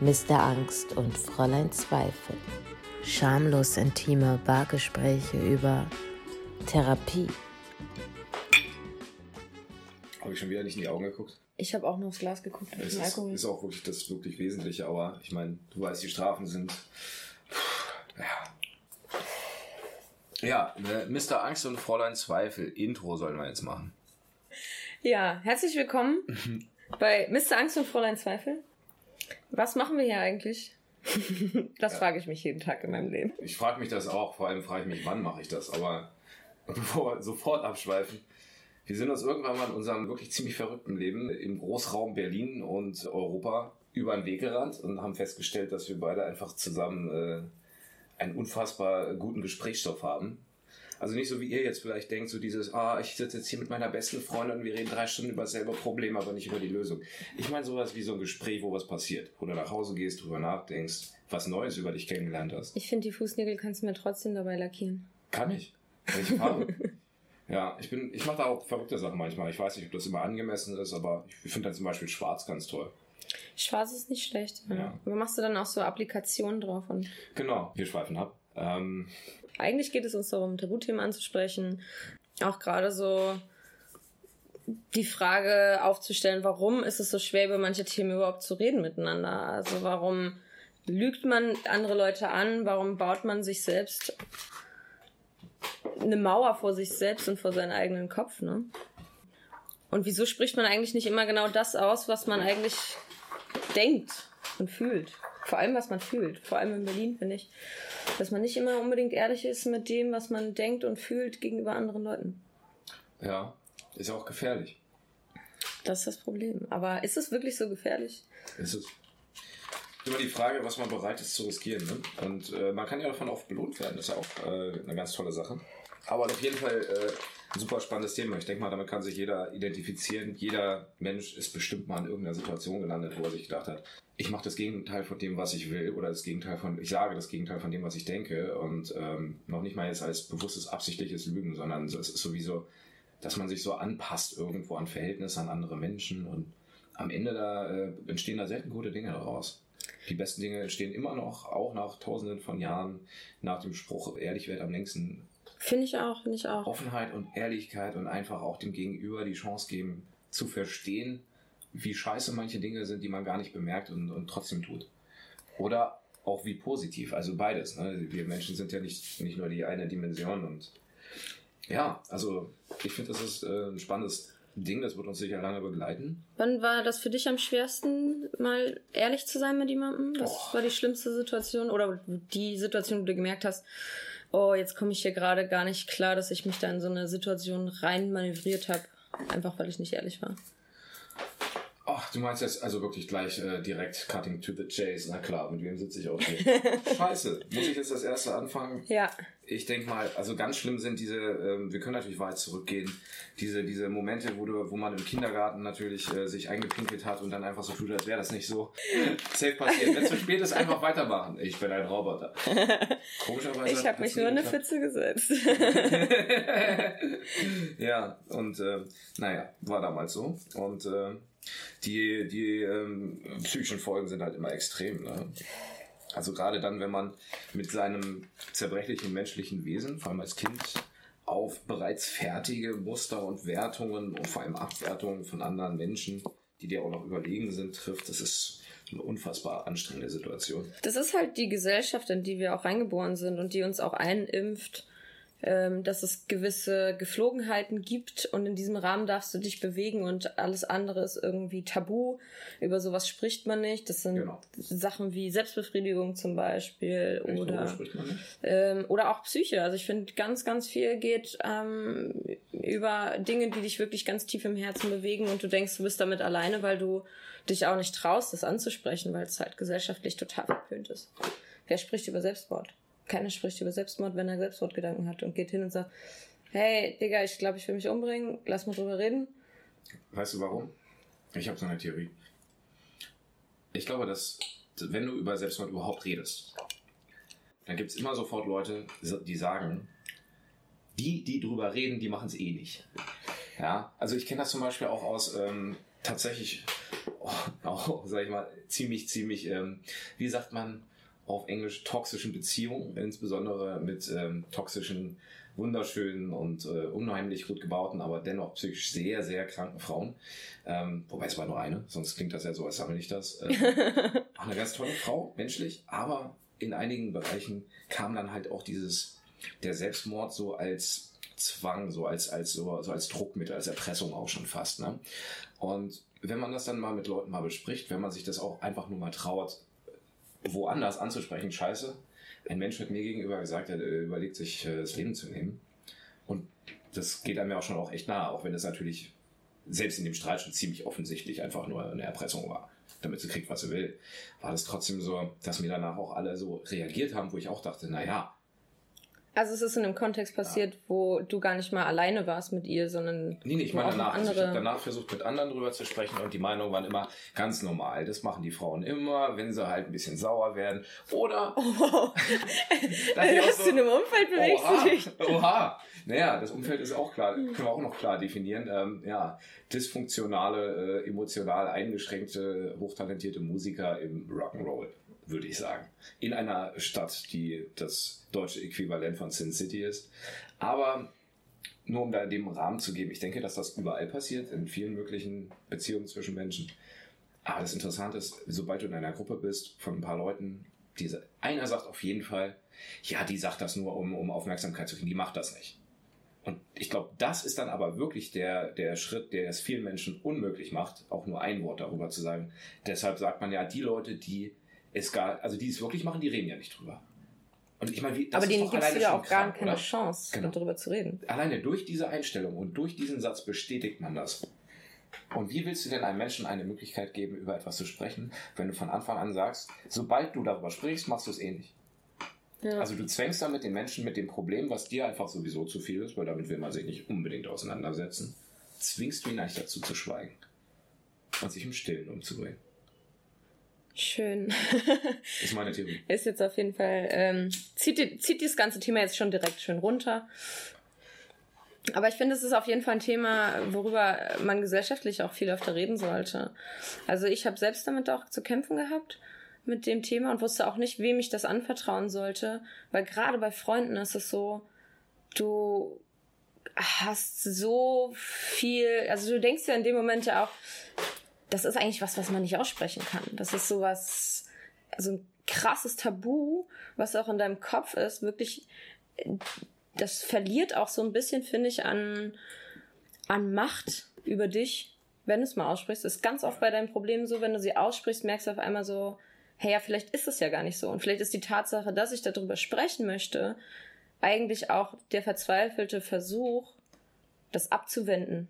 Mr. Angst und Fräulein Zweifel. Schamlos intime Bargespräche über Therapie. Habe ich schon wieder nicht in die Augen geguckt? Ich habe auch nur aufs Glas geguckt. Es ist, ist, auch wirklich das wirklich Wesentliche, aber ich meine, du weißt, die Strafen sind. Ja. Ja, ne, Mr. Angst und Fräulein Zweifel. Intro sollen wir jetzt machen. Ja, herzlich willkommen bei Mr. Angst und Fräulein Zweifel. Was machen wir hier eigentlich? das ja. frage ich mich jeden Tag in meinem Leben. Ich frage mich das auch, vor allem frage ich mich, wann mache ich das, aber bevor wir sofort abschweifen, wir sind uns irgendwann mal in unserem wirklich ziemlich verrückten Leben im Großraum Berlin und Europa über den Weg gerannt und haben festgestellt, dass wir beide einfach zusammen äh, einen unfassbar guten Gesprächsstoff haben. Also nicht so wie ihr jetzt vielleicht denkt, so dieses, ah, ich sitze jetzt hier mit meiner besten Freundin und wir reden drei Stunden über dasselbe Problem, aber nicht über die Lösung. Ich meine sowas wie so ein Gespräch, wo was passiert, wo du nach Hause gehst, drüber nachdenkst, was Neues über dich kennengelernt hast. Ich finde, die Fußnägel kannst du mir trotzdem dabei lackieren. Kann ich. Welche Farbe? ja, ich bin, ich mache da auch verrückte Sachen manchmal. Ich weiß nicht, ob das immer angemessen ist, aber ich finde dann zum Beispiel Schwarz ganz toll. Schwarz ist nicht schlecht. Ja. Aber machst du dann auch so Applikationen drauf? Und genau, wir schweifen ab. Ähm, eigentlich geht es uns darum, Tabuthemen anzusprechen. Auch gerade so die Frage aufzustellen, warum ist es so schwer, über manche Themen überhaupt zu reden miteinander? Also warum lügt man andere Leute an? Warum baut man sich selbst eine Mauer vor sich selbst und vor seinen eigenen Kopf, ne? Und wieso spricht man eigentlich nicht immer genau das aus, was man eigentlich denkt und fühlt? Vor allem, was man fühlt. Vor allem in Berlin, finde ich dass man nicht immer unbedingt ehrlich ist mit dem, was man denkt und fühlt gegenüber anderen Leuten. Ja, ist ja auch gefährlich. Das ist das Problem. Aber ist es wirklich so gefährlich? Ist es. Immer die Frage, was man bereit ist zu riskieren. Ne? Und äh, man kann ja davon auch belohnt werden. Das ist ja auch äh, eine ganz tolle Sache. Aber auf jeden Fall äh, ein super spannendes Thema. Ich denke mal, damit kann sich jeder identifizieren. Jeder Mensch ist bestimmt mal in irgendeiner Situation gelandet, wo er sich gedacht hat, ich mache das Gegenteil von dem, was ich will, oder das Gegenteil von, ich sage das Gegenteil von dem, was ich denke. Und ähm, noch nicht mal jetzt als bewusstes, absichtliches Lügen, sondern es ist sowieso, dass man sich so anpasst irgendwo an Verhältnisse, an andere Menschen. Und am Ende da äh, entstehen da selten gute Dinge daraus. Die besten Dinge entstehen immer noch, auch nach tausenden von Jahren, nach dem Spruch, ehrlich wird am längsten Finde ich auch, finde ich auch. Offenheit und Ehrlichkeit und einfach auch dem Gegenüber die Chance geben, zu verstehen, wie scheiße manche Dinge sind, die man gar nicht bemerkt und, und trotzdem tut. Oder auch wie positiv, also beides. Ne? Wir Menschen sind ja nicht, nicht nur die eine Dimension und ja, also ich finde, das ist äh, ein spannendes Ding, das wird uns sicher lange begleiten. Wann war das für dich am schwersten, mal ehrlich zu sein mit jemandem? Was oh. war die schlimmste Situation oder die Situation, wo du gemerkt hast, oh, jetzt komme ich hier gerade gar nicht klar, dass ich mich da in so eine Situation rein manövriert habe, einfach weil ich nicht ehrlich war. Ach, du meinst jetzt also wirklich gleich äh, direkt cutting to the chase. Na klar, mit wem sitze ich auch hier? Scheiße, muss ich jetzt das erste anfangen? Ja. Ich denke mal, also ganz schlimm sind diese, ähm, wir können natürlich weit zurückgehen, diese, diese Momente, wo, du, wo man im Kindergarten natürlich äh, sich eingepinkelt hat und dann einfach so tut, als wäre das nicht so safe passiert. Wenn es zu spät ist, einfach weitermachen. Ich bin ein Roboter. Komischerweise. Ich habe mich nur in eine Pfütze gesetzt. ja, und äh, naja, war damals so. Und äh, die, die ähm, psychischen Folgen sind halt immer extrem. Ne? Also gerade dann, wenn man mit seinem zerbrechlichen menschlichen Wesen, vor allem als Kind, auf bereits fertige Muster und Wertungen und vor allem Abwertungen von anderen Menschen, die dir auch noch überlegen sind, trifft, das ist eine unfassbar anstrengende Situation. Das ist halt die Gesellschaft, in die wir auch reingeboren sind und die uns auch einimpft, ähm, dass es gewisse Geflogenheiten gibt und in diesem Rahmen darfst du dich bewegen und alles andere ist irgendwie tabu. Über sowas spricht man nicht. Das sind genau. Sachen wie Selbstbefriedigung zum Beispiel oder ähm, oder auch Psyche. Also ich finde ganz ganz viel geht ähm, über Dinge, die dich wirklich ganz tief im Herzen bewegen und du denkst, du bist damit alleine, weil du dich auch nicht traust, das anzusprechen, weil es halt gesellschaftlich total verpönt ist. Wer spricht über Selbstmord? Keiner spricht über Selbstmord, wenn er Selbstmordgedanken hat und geht hin und sagt, hey, Digga, ich glaube, ich will mich umbringen, lass mal drüber reden. Weißt du warum? Ich habe so eine Theorie. Ich glaube, dass wenn du über Selbstmord überhaupt redest, dann gibt es immer sofort Leute, die sagen, die, die drüber reden, die machen es eh nicht. Ja, also ich kenne das zum Beispiel auch aus ähm, tatsächlich, oh, auch, sag ich mal, ziemlich, ziemlich, ähm, wie sagt man auf Englisch, toxischen Beziehungen, insbesondere mit ähm, toxischen, wunderschönen und äh, unheimlich gut gebauten, aber dennoch psychisch sehr, sehr kranken Frauen. Ähm, wobei es war nur eine, sonst klingt das ja so, als sammle ich das. Ähm, auch eine ganz tolle Frau, menschlich, aber in einigen Bereichen kam dann halt auch dieses, der Selbstmord so als Zwang, so als, als, so, so als Druckmittel, als Erpressung auch schon fast. Ne? Und wenn man das dann mal mit Leuten mal bespricht, wenn man sich das auch einfach nur mal traut, woanders anzusprechen, scheiße, ein Mensch hat mir gegenüber gesagt, er überlegt sich, äh, das Leben zu nehmen. Und das geht einem ja auch schon auch echt nahe, auch wenn es natürlich selbst in dem Streit schon ziemlich offensichtlich einfach nur eine Erpressung war, damit sie kriegt, was sie will. War das trotzdem so, dass mir danach auch alle so reagiert haben, wo ich auch dachte, naja, also es ist in einem Kontext passiert, ja. wo du gar nicht mal alleine warst mit ihr, sondern nee, nee ich meine danach. Andere... Also ich habe danach versucht mit anderen drüber zu sprechen und die Meinungen waren immer ganz normal. Das machen die Frauen immer, wenn sie halt ein bisschen sauer werden oder. Oh, wow. Was so, du in einem Umfeld bewegst oha, du dich? Oha. Naja, das Umfeld ist auch klar, können wir auch noch klar definieren. Ähm, ja, dysfunktionale, äh, emotional eingeschränkte, hochtalentierte Musiker im Rock'n'Roll würde ich sagen. In einer Stadt, die das deutsche Äquivalent von Sin City ist. Aber nur um da dem Rahmen zu geben, ich denke, dass das überall passiert, in vielen möglichen Beziehungen zwischen Menschen. Aber das Interessante ist, sobald du in einer Gruppe bist von ein paar Leuten, diese, einer sagt auf jeden Fall, ja, die sagt das nur, um, um Aufmerksamkeit zu kriegen, die macht das nicht. Und ich glaube, das ist dann aber wirklich der, der Schritt, der es vielen Menschen unmöglich macht, auch nur ein Wort darüber zu sagen. Deshalb sagt man ja, die Leute, die es gar, also die es wirklich machen, die reden ja nicht drüber. Und ich meine, wie, das Aber denen gibst du ja auch gar keine oder? Chance, genau. darüber zu reden. Alleine durch diese Einstellung und durch diesen Satz bestätigt man das. Und wie willst du denn einem Menschen eine Möglichkeit geben, über etwas zu sprechen, wenn du von Anfang an sagst, sobald du darüber sprichst, machst du es eh nicht? Ja. Also du zwängst damit den Menschen mit dem Problem, was dir einfach sowieso zu viel ist, weil damit will man sich nicht unbedingt auseinandersetzen, zwingst du ihn eigentlich dazu zu schweigen und sich im Stillen umzubringen. Schön. ist meine Theorie. Ist jetzt auf jeden Fall, ähm, zieht, zieht dieses ganze Thema jetzt schon direkt schön runter. Aber ich finde, es ist auf jeden Fall ein Thema, worüber man gesellschaftlich auch viel öfter reden sollte. Also ich habe selbst damit auch zu kämpfen gehabt mit dem Thema und wusste auch nicht, wem ich das anvertrauen sollte, weil gerade bei Freunden ist es so, du hast so viel, also du denkst ja in dem Moment ja auch, das ist eigentlich was, was man nicht aussprechen kann. Das ist sowas, so ein krasses Tabu, was auch in deinem Kopf ist, wirklich, das verliert auch so ein bisschen, finde ich, an, an Macht über dich, wenn du es mal aussprichst. Das ist ganz oft bei deinen Problemen so, wenn du sie aussprichst, merkst du auf einmal so, hey, ja, vielleicht ist es ja gar nicht so. Und vielleicht ist die Tatsache, dass ich darüber sprechen möchte, eigentlich auch der verzweifelte Versuch, das abzuwenden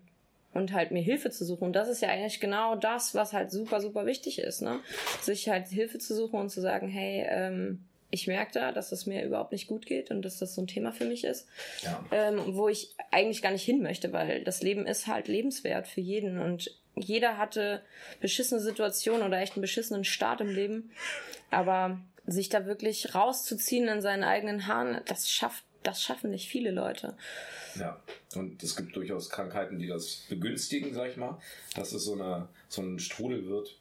und halt mir Hilfe zu suchen. Und das ist ja eigentlich genau das, was halt super, super wichtig ist, ne? Sich halt Hilfe zu suchen und zu sagen, hey, ähm, ich merke da, dass es mir überhaupt nicht gut geht und dass das so ein Thema für mich ist, ja. ähm, wo ich eigentlich gar nicht hin möchte, weil das Leben ist halt lebenswert für jeden und jeder hatte beschissene Situationen oder echt einen beschissenen Start im Leben, aber sich da wirklich rauszuziehen in seinen eigenen Haaren, das schafft, das schaffen nicht viele Leute. Ja, und es gibt durchaus Krankheiten, die das begünstigen, sag ich mal, dass es so, eine, so ein Strudel wird.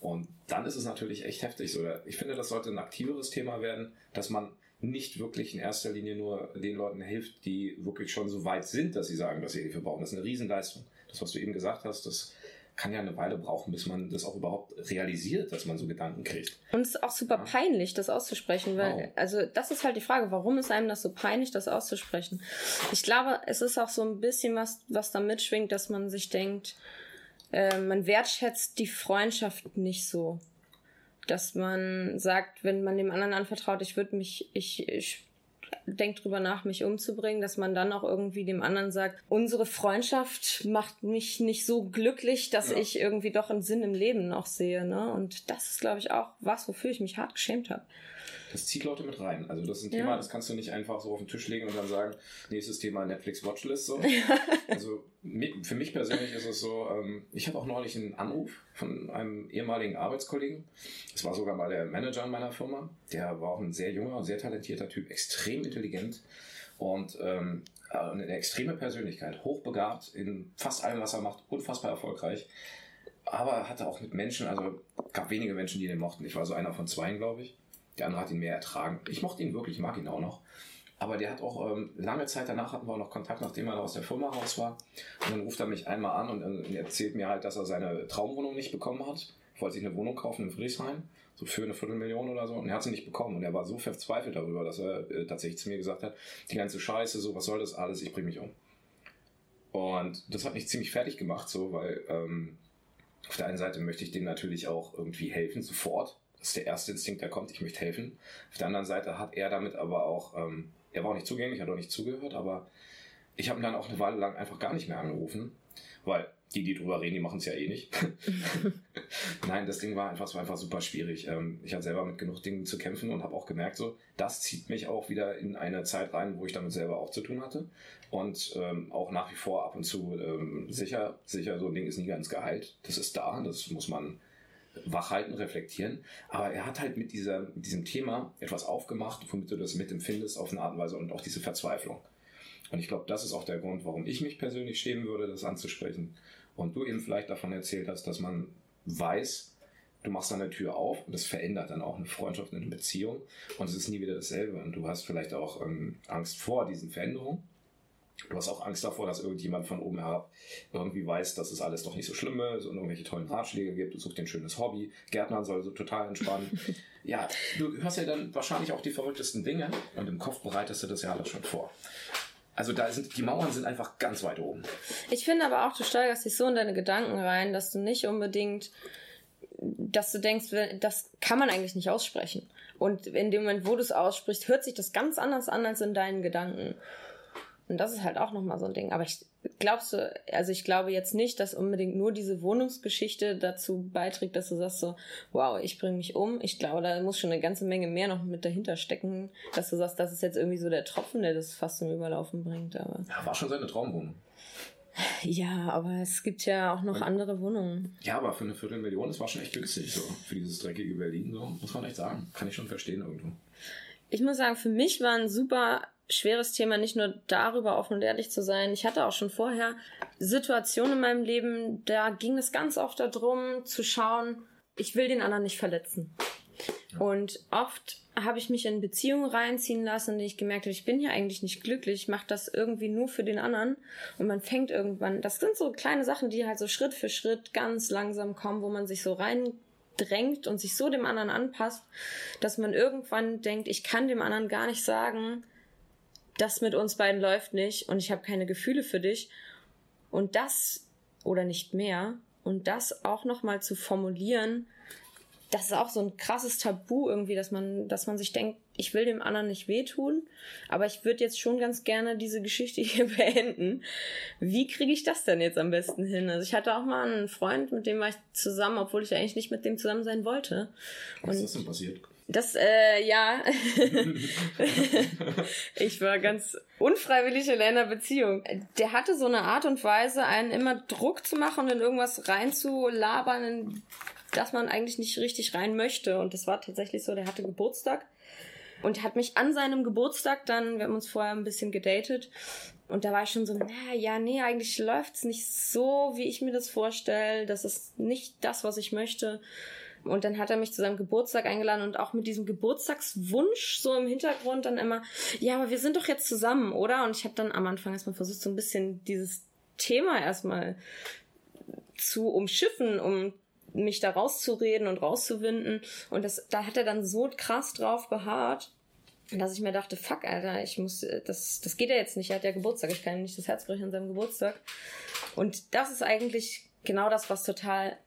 Und dann ist es natürlich echt heftig. Ich finde, das sollte ein aktiveres Thema werden, dass man nicht wirklich in erster Linie nur den Leuten hilft, die wirklich schon so weit sind, dass sie sagen, dass sie Hilfe brauchen. Das ist eine Riesenleistung. Das, was du eben gesagt hast, das kann ja eine Weile brauchen, bis man das auch überhaupt realisiert, dass man so Gedanken kriegt. Und es ist auch super ja. peinlich, das auszusprechen, weil, wow. also das ist halt die Frage, warum ist einem das so peinlich, das auszusprechen? Ich glaube, es ist auch so ein bisschen was, was da mitschwingt, dass man sich denkt, äh, man wertschätzt die Freundschaft nicht so. Dass man sagt, wenn man dem anderen anvertraut, ich würde mich, ich, ich denkt drüber nach, mich umzubringen, dass man dann auch irgendwie dem anderen sagt, unsere Freundschaft macht mich nicht so glücklich, dass ja. ich irgendwie doch einen Sinn im Leben noch sehe. Ne? Und das ist, glaube ich, auch was, wofür ich mich hart geschämt habe das zieht Leute mit rein. Also das ist ein Thema, ja. das kannst du nicht einfach so auf den Tisch legen und dann sagen, nächstes Thema Netflix Watchlist. So. also für mich persönlich ist es so, ähm, ich habe auch neulich einen Anruf von einem ehemaligen Arbeitskollegen. Das war sogar mal der Manager in meiner Firma. Der war auch ein sehr junger, sehr talentierter Typ, extrem intelligent und ähm, eine extreme Persönlichkeit, hochbegabt in fast allem, was er macht, unfassbar erfolgreich. aber hatte auch mit Menschen, also gab wenige Menschen, die den mochten. Ich war so einer von zweien, glaube ich. Der andere hat ihn mehr ertragen. Ich mochte ihn wirklich, mag ihn auch noch. Aber der hat auch ähm, lange Zeit danach hatten wir auch noch Kontakt, nachdem er aus der Firma raus war. Und dann ruft er mich einmal an und, und erzählt mir halt, dass er seine Traumwohnung nicht bekommen hat. Wollte sich eine Wohnung kaufen in Friedrichshain, so für eine Viertelmillion oder so. Und er hat sie nicht bekommen. Und er war so verzweifelt darüber, dass er äh, tatsächlich zu mir gesagt hat, die ganze Scheiße, so was soll das alles, ich bringe mich um. Und das hat mich ziemlich fertig gemacht, so, weil ähm, auf der einen Seite möchte ich dem natürlich auch irgendwie helfen, sofort. Das ist der erste Instinkt, der kommt, ich möchte helfen. Auf der anderen Seite hat er damit aber auch ähm, er war auch nicht zugänglich, hat auch nicht zugehört, aber ich habe ihn dann auch eine Weile lang einfach gar nicht mehr angerufen, weil die, die drüber reden, die machen es ja eh nicht. Nein, das Ding war einfach, war einfach super schwierig. Ähm, ich hatte selber mit genug Dingen zu kämpfen und habe auch gemerkt, so, das zieht mich auch wieder in eine Zeit rein, wo ich damit selber auch zu tun hatte. Und ähm, auch nach wie vor ab und zu ähm, sicher, sicher, so ein Ding ist nie ganz geheilt. Das ist da, das muss man wachhalten, reflektieren. Aber er hat halt mit, dieser, mit diesem Thema etwas aufgemacht, womit du das mitempfindest auf eine Art und Weise und auch diese Verzweiflung. Und ich glaube, das ist auch der Grund, warum ich mich persönlich schämen würde, das anzusprechen. Und du eben vielleicht davon erzählt hast, dass man weiß, du machst dann eine Tür auf und das verändert dann auch eine Freundschaft, eine Beziehung und es ist nie wieder dasselbe. Und du hast vielleicht auch ähm, Angst vor diesen Veränderungen Du hast auch Angst davor, dass irgendjemand von oben herab irgendwie weiß, dass es alles doch nicht so schlimm ist und irgendwelche tollen Ratschläge gibt. Du suchst dir ein schönes Hobby. Gärtnern soll so total entspannen. ja, du hörst ja dann wahrscheinlich auch die verrücktesten Dinge und im Kopf bereitest du das ja alles schon vor. Also da sind die Mauern sind einfach ganz weit oben. Ich finde aber auch, du steigerst dich so in deine Gedanken rein, dass du nicht unbedingt, dass du denkst, das kann man eigentlich nicht aussprechen. Und in dem Moment, wo du es aussprichst, hört sich das ganz anders an als in deinen Gedanken. Und das ist halt auch nochmal so ein Ding. Aber ich glaubst du, also ich glaube jetzt nicht, dass unbedingt nur diese Wohnungsgeschichte dazu beiträgt, dass du sagst so, wow, ich bringe mich um. Ich glaube, da muss schon eine ganze Menge mehr noch mit dahinter stecken, dass du sagst, das ist jetzt irgendwie so der Tropfen, der das fast zum Überlaufen bringt. Aber ja, war schon seine Traumwohnung. Ja, aber es gibt ja auch noch Und, andere Wohnungen. Ja, aber für eine Viertelmillion, das war schon echt günstig, so, für dieses dreckige Berlin, so, muss man echt sagen. Kann ich schon verstehen irgendwo. Ich muss sagen, für mich war ein super schweres Thema, nicht nur darüber offen und ehrlich zu sein. Ich hatte auch schon vorher Situationen in meinem Leben, da ging es ganz oft darum, zu schauen, ich will den anderen nicht verletzen. Und oft habe ich mich in Beziehungen reinziehen lassen, in die ich gemerkt habe, ich bin hier eigentlich nicht glücklich, ich mache das irgendwie nur für den anderen. Und man fängt irgendwann, das sind so kleine Sachen, die halt so Schritt für Schritt ganz langsam kommen, wo man sich so reindrängt und sich so dem anderen anpasst, dass man irgendwann denkt, ich kann dem anderen gar nicht sagen, das mit uns beiden läuft nicht und ich habe keine Gefühle für dich. Und das oder nicht mehr und das auch noch mal zu formulieren, das ist auch so ein krasses Tabu irgendwie, dass man, dass man sich denkt, ich will dem anderen nicht wehtun, aber ich würde jetzt schon ganz gerne diese Geschichte hier beenden. Wie kriege ich das denn jetzt am besten hin? Also ich hatte auch mal einen Freund, mit dem war ich zusammen, obwohl ich eigentlich nicht mit dem zusammen sein wollte. Was ist das denn passiert? Das, äh, ja. ich war ganz unfreiwillig in einer Beziehung. Der hatte so eine Art und Weise, einen immer Druck zu machen und in irgendwas reinzulabern, in das man eigentlich nicht richtig rein möchte. Und das war tatsächlich so, der hatte Geburtstag und hat mich an seinem Geburtstag dann, wir haben uns vorher ein bisschen gedatet, und da war ich schon so, na ja, nee, eigentlich läuft's nicht so, wie ich mir das vorstelle. Das ist nicht das, was ich möchte. Und dann hat er mich zu seinem Geburtstag eingeladen und auch mit diesem Geburtstagswunsch so im Hintergrund dann immer, ja, aber wir sind doch jetzt zusammen, oder? Und ich habe dann am Anfang erstmal versucht, so ein bisschen dieses Thema erstmal zu umschiffen, um mich da rauszureden und rauszuwinden. Und das, da hat er dann so krass drauf beharrt, dass ich mir dachte, fuck, Alter, ich muss, das, das geht ja jetzt nicht. Er hat ja Geburtstag, ich kann ihm nicht das Herz brechen an seinem Geburtstag. Und das ist eigentlich genau das, was total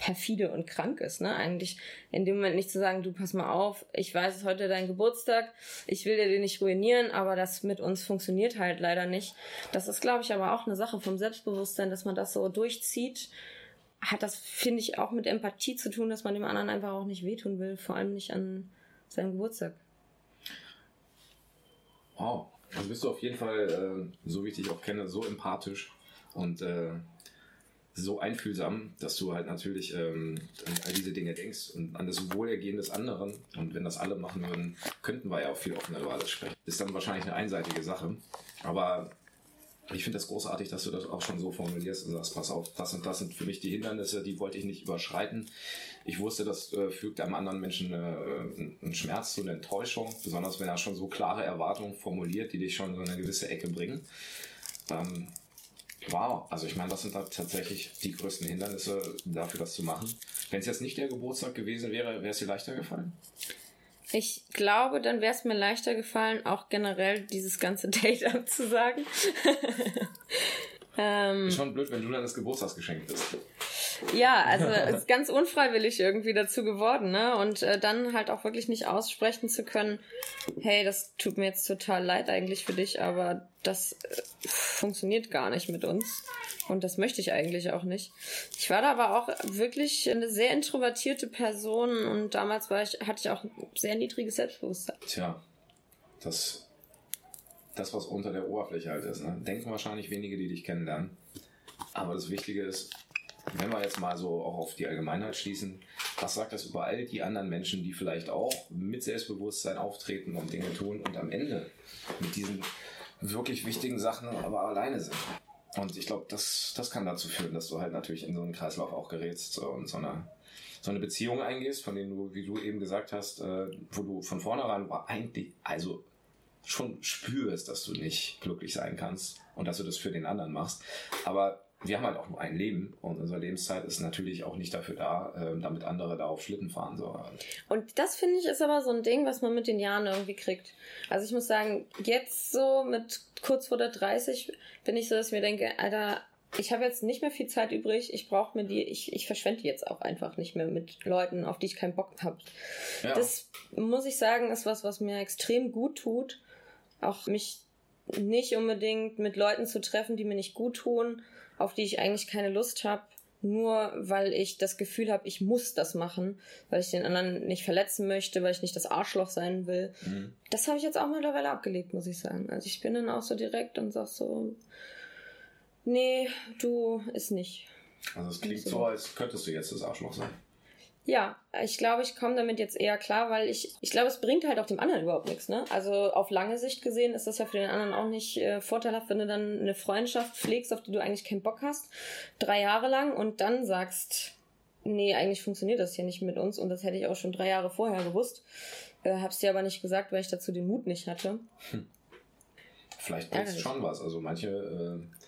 perfide und krank ist, ne? Eigentlich in dem Moment nicht zu sagen, du pass mal auf, ich weiß, es ist heute dein Geburtstag, ich will dir den nicht ruinieren, aber das mit uns funktioniert halt leider nicht. Das ist, glaube ich, aber auch eine Sache vom Selbstbewusstsein, dass man das so durchzieht. Hat das, finde ich, auch mit Empathie zu tun, dass man dem anderen einfach auch nicht wehtun will, vor allem nicht an seinem Geburtstag. Wow. Also bist du auf jeden Fall, äh, so wie ich dich auch kenne, so empathisch und äh, so einfühlsam, dass du halt natürlich ähm, an all diese Dinge denkst und an das Wohlergehen des anderen. Und wenn das alle machen würden, könnten wir ja auch viel offener über alles sprechen. Ist dann wahrscheinlich eine einseitige Sache. Aber ich finde das großartig, dass du das auch schon so formulierst und sagst, pass auf, das und das sind für mich die Hindernisse, die wollte ich nicht überschreiten. Ich wusste, das äh, fügt einem anderen Menschen äh, einen Schmerz zu, eine Enttäuschung, besonders wenn er schon so klare Erwartungen formuliert, die dich schon in so eine gewisse Ecke bringen. Ähm, wow, also ich meine, das sind da tatsächlich die größten Hindernisse dafür, das zu machen. Wenn es jetzt nicht der Geburtstag gewesen wäre, wäre es dir leichter gefallen? Ich glaube, dann wäre es mir leichter gefallen, auch generell dieses ganze Date abzusagen. ähm, ist schon blöd, wenn du dann das Geburtstagsgeschenk bist. Ja, also ist ganz unfreiwillig irgendwie dazu geworden, ne? Und äh, dann halt auch wirklich nicht aussprechen zu können, hey, das tut mir jetzt total leid eigentlich für dich, aber das äh, funktioniert gar nicht mit uns. Und das möchte ich eigentlich auch nicht. Ich war da aber auch wirklich eine sehr introvertierte Person und damals war ich, hatte ich auch ein sehr niedriges Selbstbewusstsein. Tja, das, das was unter der Oberfläche halt ist. Ne? Denken wahrscheinlich wenige, die dich kennenlernen. Aber das Wichtige ist, wenn wir jetzt mal so auch auf die Allgemeinheit schließen, was sagt das über all die anderen Menschen, die vielleicht auch mit Selbstbewusstsein auftreten und Dinge tun und am Ende mit diesen wirklich wichtigen Sachen aber alleine sind? Und ich glaube, das, das kann dazu führen, dass du halt natürlich in so einen Kreislauf auch gerätst und so eine, so eine Beziehung eingehst, von denen du, wie du eben gesagt hast, äh, wo du von vornherein war eigentlich, also schon spürst, dass du nicht glücklich sein kannst und dass du das für den anderen machst. Aber wir haben halt auch nur ein Leben und unsere Lebenszeit ist natürlich auch nicht dafür da, äh, damit andere da auf Schlitten fahren sollen. Und das finde ich ist aber so ein Ding, was man mit den Jahren irgendwie kriegt. Also ich muss sagen, jetzt so mit kurz vor der 30 bin ich so, dass ich mir denke, Alter, ich habe jetzt nicht mehr viel Zeit übrig. Ich brauche mir die, ich, ich verschwende jetzt auch einfach nicht mehr mit Leuten, auf die ich keinen Bock habe. Ja. Das muss ich sagen, ist was, was mir extrem gut tut. Auch mich nicht unbedingt mit Leuten zu treffen, die mir nicht gut tun auf die ich eigentlich keine Lust habe, nur weil ich das Gefühl habe, ich muss das machen, weil ich den anderen nicht verletzen möchte, weil ich nicht das Arschloch sein will. Mhm. Das habe ich jetzt auch mittlerweile abgelegt, muss ich sagen. Also ich bin dann auch so direkt und sag so, nee, du ist nicht. Also es klingt so, als könntest du jetzt das Arschloch sein. Ja, ich glaube, ich komme damit jetzt eher klar, weil ich, ich glaube, es bringt halt auch dem anderen überhaupt nichts, ne? Also auf lange Sicht gesehen ist das ja für den anderen auch nicht äh, vorteilhaft, wenn du dann eine Freundschaft pflegst, auf die du eigentlich keinen Bock hast, drei Jahre lang und dann sagst, nee, eigentlich funktioniert das hier nicht mit uns und das hätte ich auch schon drei Jahre vorher gewusst. Äh, hab's dir aber nicht gesagt, weil ich dazu den Mut nicht hatte. Hm. Vielleicht bringt es schon was. Also manche äh,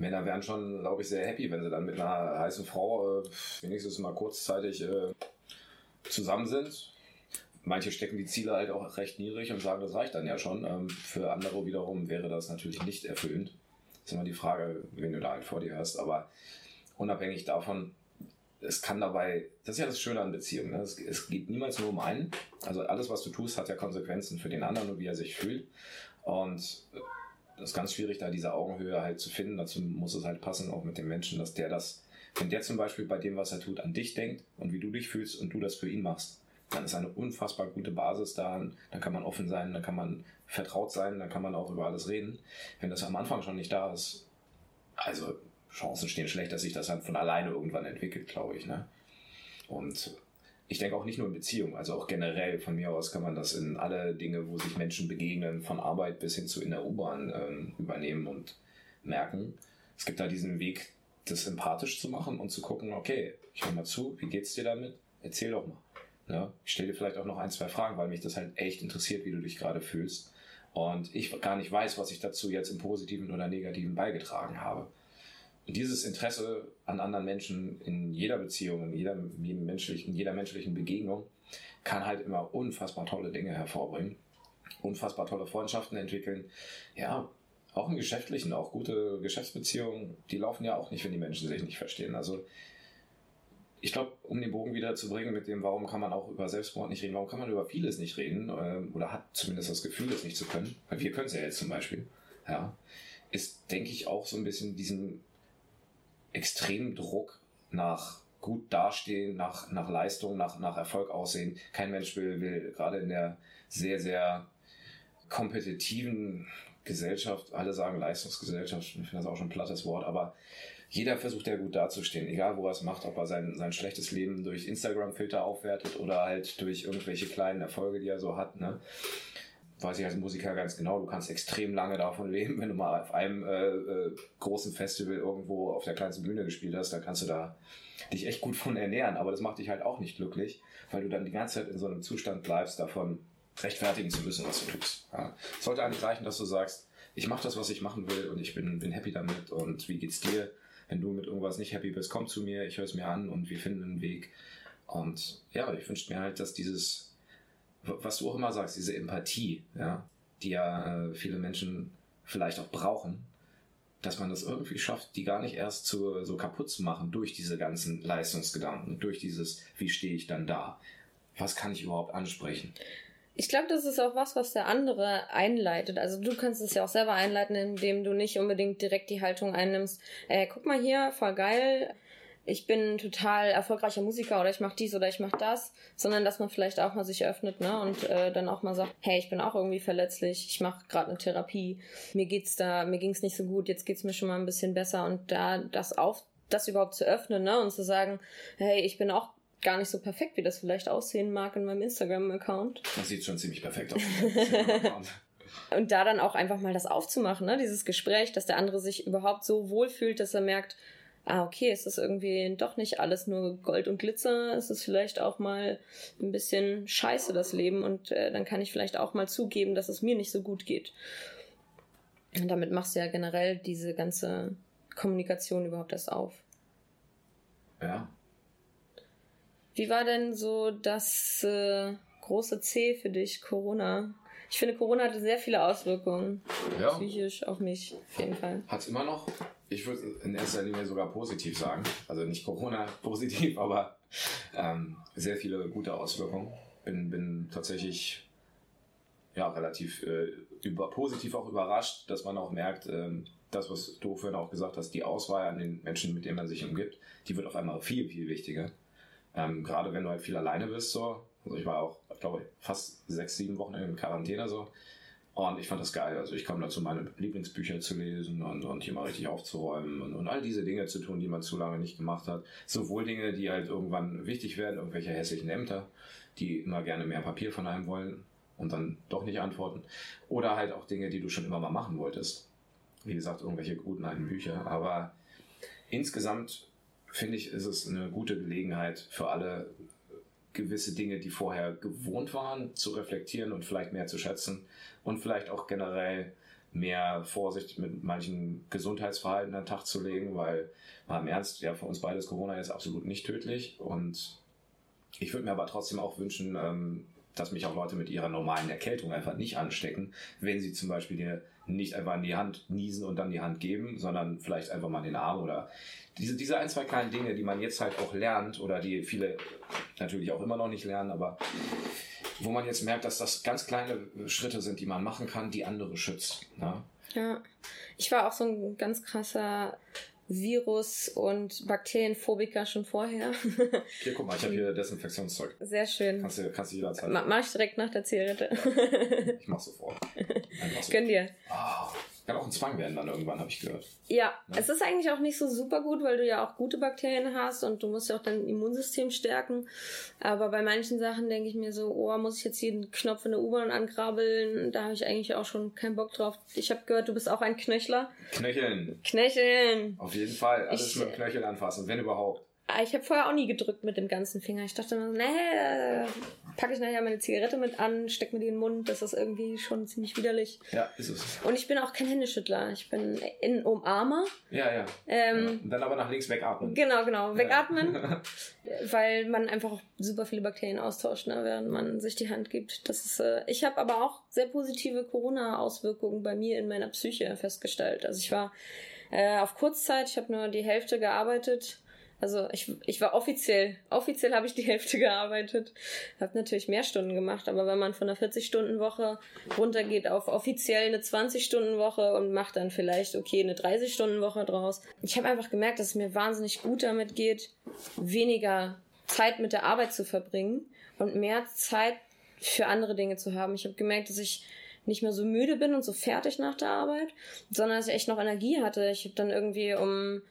Männer wären schon, glaube ich, sehr happy, wenn sie dann mit einer heißen Frau äh, wenigstens mal kurzzeitig äh, zusammen sind. Manche stecken die Ziele halt auch recht niedrig und sagen, das reicht dann ja schon. Ähm, für andere wiederum wäre das natürlich nicht erfüllend. Ist immer die Frage, wen du da halt vor dir hast. Aber unabhängig davon, es kann dabei, das ist ja das Schöne an Beziehungen. Ne? Es, es, geht niemals nur um einen. Also alles, was du tust, hat ja Konsequenzen für den anderen und wie er sich fühlt. Und das ist ganz schwierig, da diese Augenhöhe halt zu finden. Dazu muss es halt passen, auch mit dem Menschen, dass der das, wenn der zum Beispiel bei dem, was er tut, an dich denkt und wie du dich fühlst und du das für ihn machst, dann ist eine unfassbar gute Basis da. Dann kann man offen sein, dann kann man vertraut sein, dann kann man auch über alles reden. Wenn das am Anfang schon nicht da ist, also Chancen stehen schlecht, dass sich das dann von alleine irgendwann entwickelt, glaube ich. Ne? Und ich denke auch nicht nur in Beziehungen, also auch generell von mir aus kann man das in alle Dinge, wo sich Menschen begegnen, von Arbeit bis hin zu in der U-Bahn ähm, übernehmen und merken. Es gibt da diesen Weg, das empathisch zu machen und zu gucken, okay, ich höre mal zu, wie geht's dir damit? Erzähl doch mal. Ja, ich stelle dir vielleicht auch noch ein, zwei Fragen, weil mich das halt echt interessiert, wie du dich gerade fühlst. Und ich gar nicht weiß, was ich dazu jetzt im Positiven oder Negativen beigetragen habe. Dieses Interesse an anderen Menschen in jeder Beziehung, in jeder, in menschlichen, jeder menschlichen Begegnung kann halt immer unfassbar tolle Dinge hervorbringen, unfassbar tolle Freundschaften entwickeln. Ja, auch im Geschäftlichen, auch gute Geschäftsbeziehungen, die laufen ja auch nicht, wenn die Menschen sich nicht verstehen. Also ich glaube, um den Bogen wieder zu bringen mit dem, warum kann man auch über Selbstmord nicht reden, warum kann man über vieles nicht reden äh, oder hat zumindest das Gefühl, es nicht zu können, weil wir können es ja jetzt zum Beispiel, ja, ist, denke ich, auch so ein bisschen diesen extremen Druck nach gut dastehen, nach, nach Leistung, nach, nach Erfolg aussehen. Kein Mensch will, will gerade in der sehr, sehr kompetitiven Gesellschaft, alle sagen Leistungsgesellschaft, ich finde das auch schon ein plattes Wort, aber jeder versucht ja gut dazustehen, egal wo er es macht, ob er sein, sein schlechtes Leben durch Instagram-Filter aufwertet oder halt durch irgendwelche kleinen Erfolge, die er so hat. Ne? Weiß ich als Musiker ganz genau, du kannst extrem lange davon leben, wenn du mal auf einem äh, äh, großen Festival irgendwo auf der kleinsten Bühne gespielt hast, dann kannst du da dich echt gut von ernähren, aber das macht dich halt auch nicht glücklich, weil du dann die ganze Zeit in so einem Zustand bleibst, davon rechtfertigen zu müssen, was du tust. Ja. Es sollte eigentlich reichen, dass du sagst, ich mache das, was ich machen will und ich bin, bin happy damit und wie geht's dir? Wenn du mit irgendwas nicht happy bist, komm zu mir, ich höre es mir an und wir finden einen Weg. Und ja, ich wünsche mir halt, dass dieses, was du auch immer sagst, diese Empathie, ja, die ja äh, viele Menschen vielleicht auch brauchen, dass man das irgendwie schafft, die gar nicht erst zu, so kaputt zu machen durch diese ganzen Leistungsgedanken, durch dieses, wie stehe ich dann da? Was kann ich überhaupt ansprechen? Ich glaube, das ist auch was, was der andere einleitet. Also du kannst es ja auch selber einleiten, indem du nicht unbedingt direkt die Haltung einnimmst, äh, guck mal hier, voll geil, ich bin total erfolgreicher Musiker oder ich mache dies oder ich mache das, sondern dass man vielleicht auch mal sich öffnet ne? und äh, dann auch mal sagt, hey, ich bin auch irgendwie verletzlich, ich mache gerade eine Therapie, mir geht's da, mir ging's nicht so gut, jetzt geht's mir schon mal ein bisschen besser und da das auf das überhaupt zu öffnen ne? und zu sagen, hey, ich bin auch gar nicht so perfekt, wie das vielleicht aussehen mag in meinem Instagram-Account. Das sieht schon ziemlich perfekt aus. und da dann auch einfach mal das aufzumachen, ne? dieses Gespräch, dass der andere sich überhaupt so wohlfühlt, dass er merkt, ah, okay, es ist irgendwie doch nicht alles nur Gold und Glitzer, es ist vielleicht auch mal ein bisschen scheiße das Leben und äh, dann kann ich vielleicht auch mal zugeben, dass es mir nicht so gut geht. Und damit machst du ja generell diese ganze Kommunikation überhaupt erst auf. Ja. Wie war denn so das äh, große C für dich, Corona? Ich finde, Corona hatte sehr viele Auswirkungen. Ja. Psychisch auf mich, auf jeden Fall. Hat es immer noch? Ich würde in erster Linie sogar positiv sagen. Also nicht Corona positiv, aber ähm, sehr viele gute Auswirkungen. Bin, bin tatsächlich ja, relativ äh, über, positiv auch überrascht, dass man auch merkt, ähm, das, was du vorhin auch gesagt hast, die Auswahl an den Menschen, mit denen man sich umgibt, die wird auf einmal viel, viel wichtiger. Ähm, gerade wenn du halt viel alleine bist, so. Also ich war auch, ich glaube, fast sechs, sieben Wochen in Quarantäne so. Und ich fand das geil. Also ich kam dazu, meine Lieblingsbücher zu lesen und, und hier mal richtig aufzuräumen und, und all diese Dinge zu tun, die man zu lange nicht gemacht hat. Sowohl Dinge, die halt irgendwann wichtig werden, irgendwelche hässlichen Ämter, die immer gerne mehr Papier von einem wollen und dann doch nicht antworten. Oder halt auch Dinge, die du schon immer mal machen wolltest. Wie gesagt, irgendwelche guten alten Bücher. Aber insgesamt finde ich, ist es eine gute Gelegenheit für alle, gewisse Dinge, die vorher gewohnt waren, zu reflektieren und vielleicht mehr zu schätzen und vielleicht auch generell mehr Vorsicht mit manchen Gesundheitsverhalten an den Tag zu legen, weil mal im Ernst, ja, für uns beides Corona ist absolut nicht tödlich und ich würde mir aber trotzdem auch wünschen, ähm, dass mich auch Leute mit ihrer normalen Erkältung einfach nicht anstecken, wenn sie zum Beispiel dir nicht einfach in die Hand niesen und dann die Hand geben, sondern vielleicht einfach mal in den Arm oder diese, diese ein, zwei kleinen Dinge, die man jetzt halt auch lernt oder die viele natürlich auch immer noch nicht lernen, aber wo man jetzt merkt, dass das ganz kleine Schritte sind, die man machen kann, die andere schützt. Ne? Ja, ich war auch so ein ganz krasser Virus- und Bakterienphobiker schon vorher. Hier, guck mal, ich habe hier Desinfektionszeug. Sehr schön. Kannst du, kannst du jederzeit. Ma mach ich direkt nach der Zigarette. ich mach sofort. Einfach so. Gönn dir. Oh. Kann auch ein Zwang werden dann irgendwann, habe ich gehört. Ja, ja, es ist eigentlich auch nicht so super gut, weil du ja auch gute Bakterien hast und du musst ja auch dein Immunsystem stärken. Aber bei manchen Sachen denke ich mir so, oh, muss ich jetzt jeden Knopf in der U-Bahn angrabbeln? Da habe ich eigentlich auch schon keinen Bock drauf. Ich habe gehört, du bist auch ein Knöchler. Knöcheln. Knöcheln. Auf jeden Fall. Alles ich, mit dem Knöchel anfassen, wenn überhaupt. Ah, ich habe vorher auch nie gedrückt mit dem ganzen Finger. Ich dachte immer, nee, packe ich nachher meine Zigarette mit an, steck mir die in den Mund. Das ist irgendwie schon ziemlich widerlich. Ja, ist es. Und ich bin auch kein Händeschüttler. Ich bin ein Umarmer. Ja, ja. Ähm, ja. Und dann aber nach links wegatmen. Genau, genau. Wegatmen. Ja. weil man einfach auch super viele Bakterien austauscht, ne, während man sich die Hand gibt. Das ist, äh, ich habe aber auch sehr positive Corona-Auswirkungen bei mir in meiner Psyche festgestellt. Also ich war äh, auf Kurzzeit, ich habe nur die Hälfte gearbeitet also ich, ich war offiziell, offiziell habe ich die Hälfte gearbeitet. Habe natürlich mehr Stunden gemacht, aber wenn man von einer 40-Stunden-Woche runtergeht auf offiziell eine 20-Stunden-Woche und macht dann vielleicht, okay, eine 30-Stunden-Woche draus. Ich habe einfach gemerkt, dass es mir wahnsinnig gut damit geht, weniger Zeit mit der Arbeit zu verbringen und mehr Zeit für andere Dinge zu haben. Ich habe gemerkt, dass ich nicht mehr so müde bin und so fertig nach der Arbeit, sondern dass ich echt noch Energie hatte. Ich habe dann irgendwie um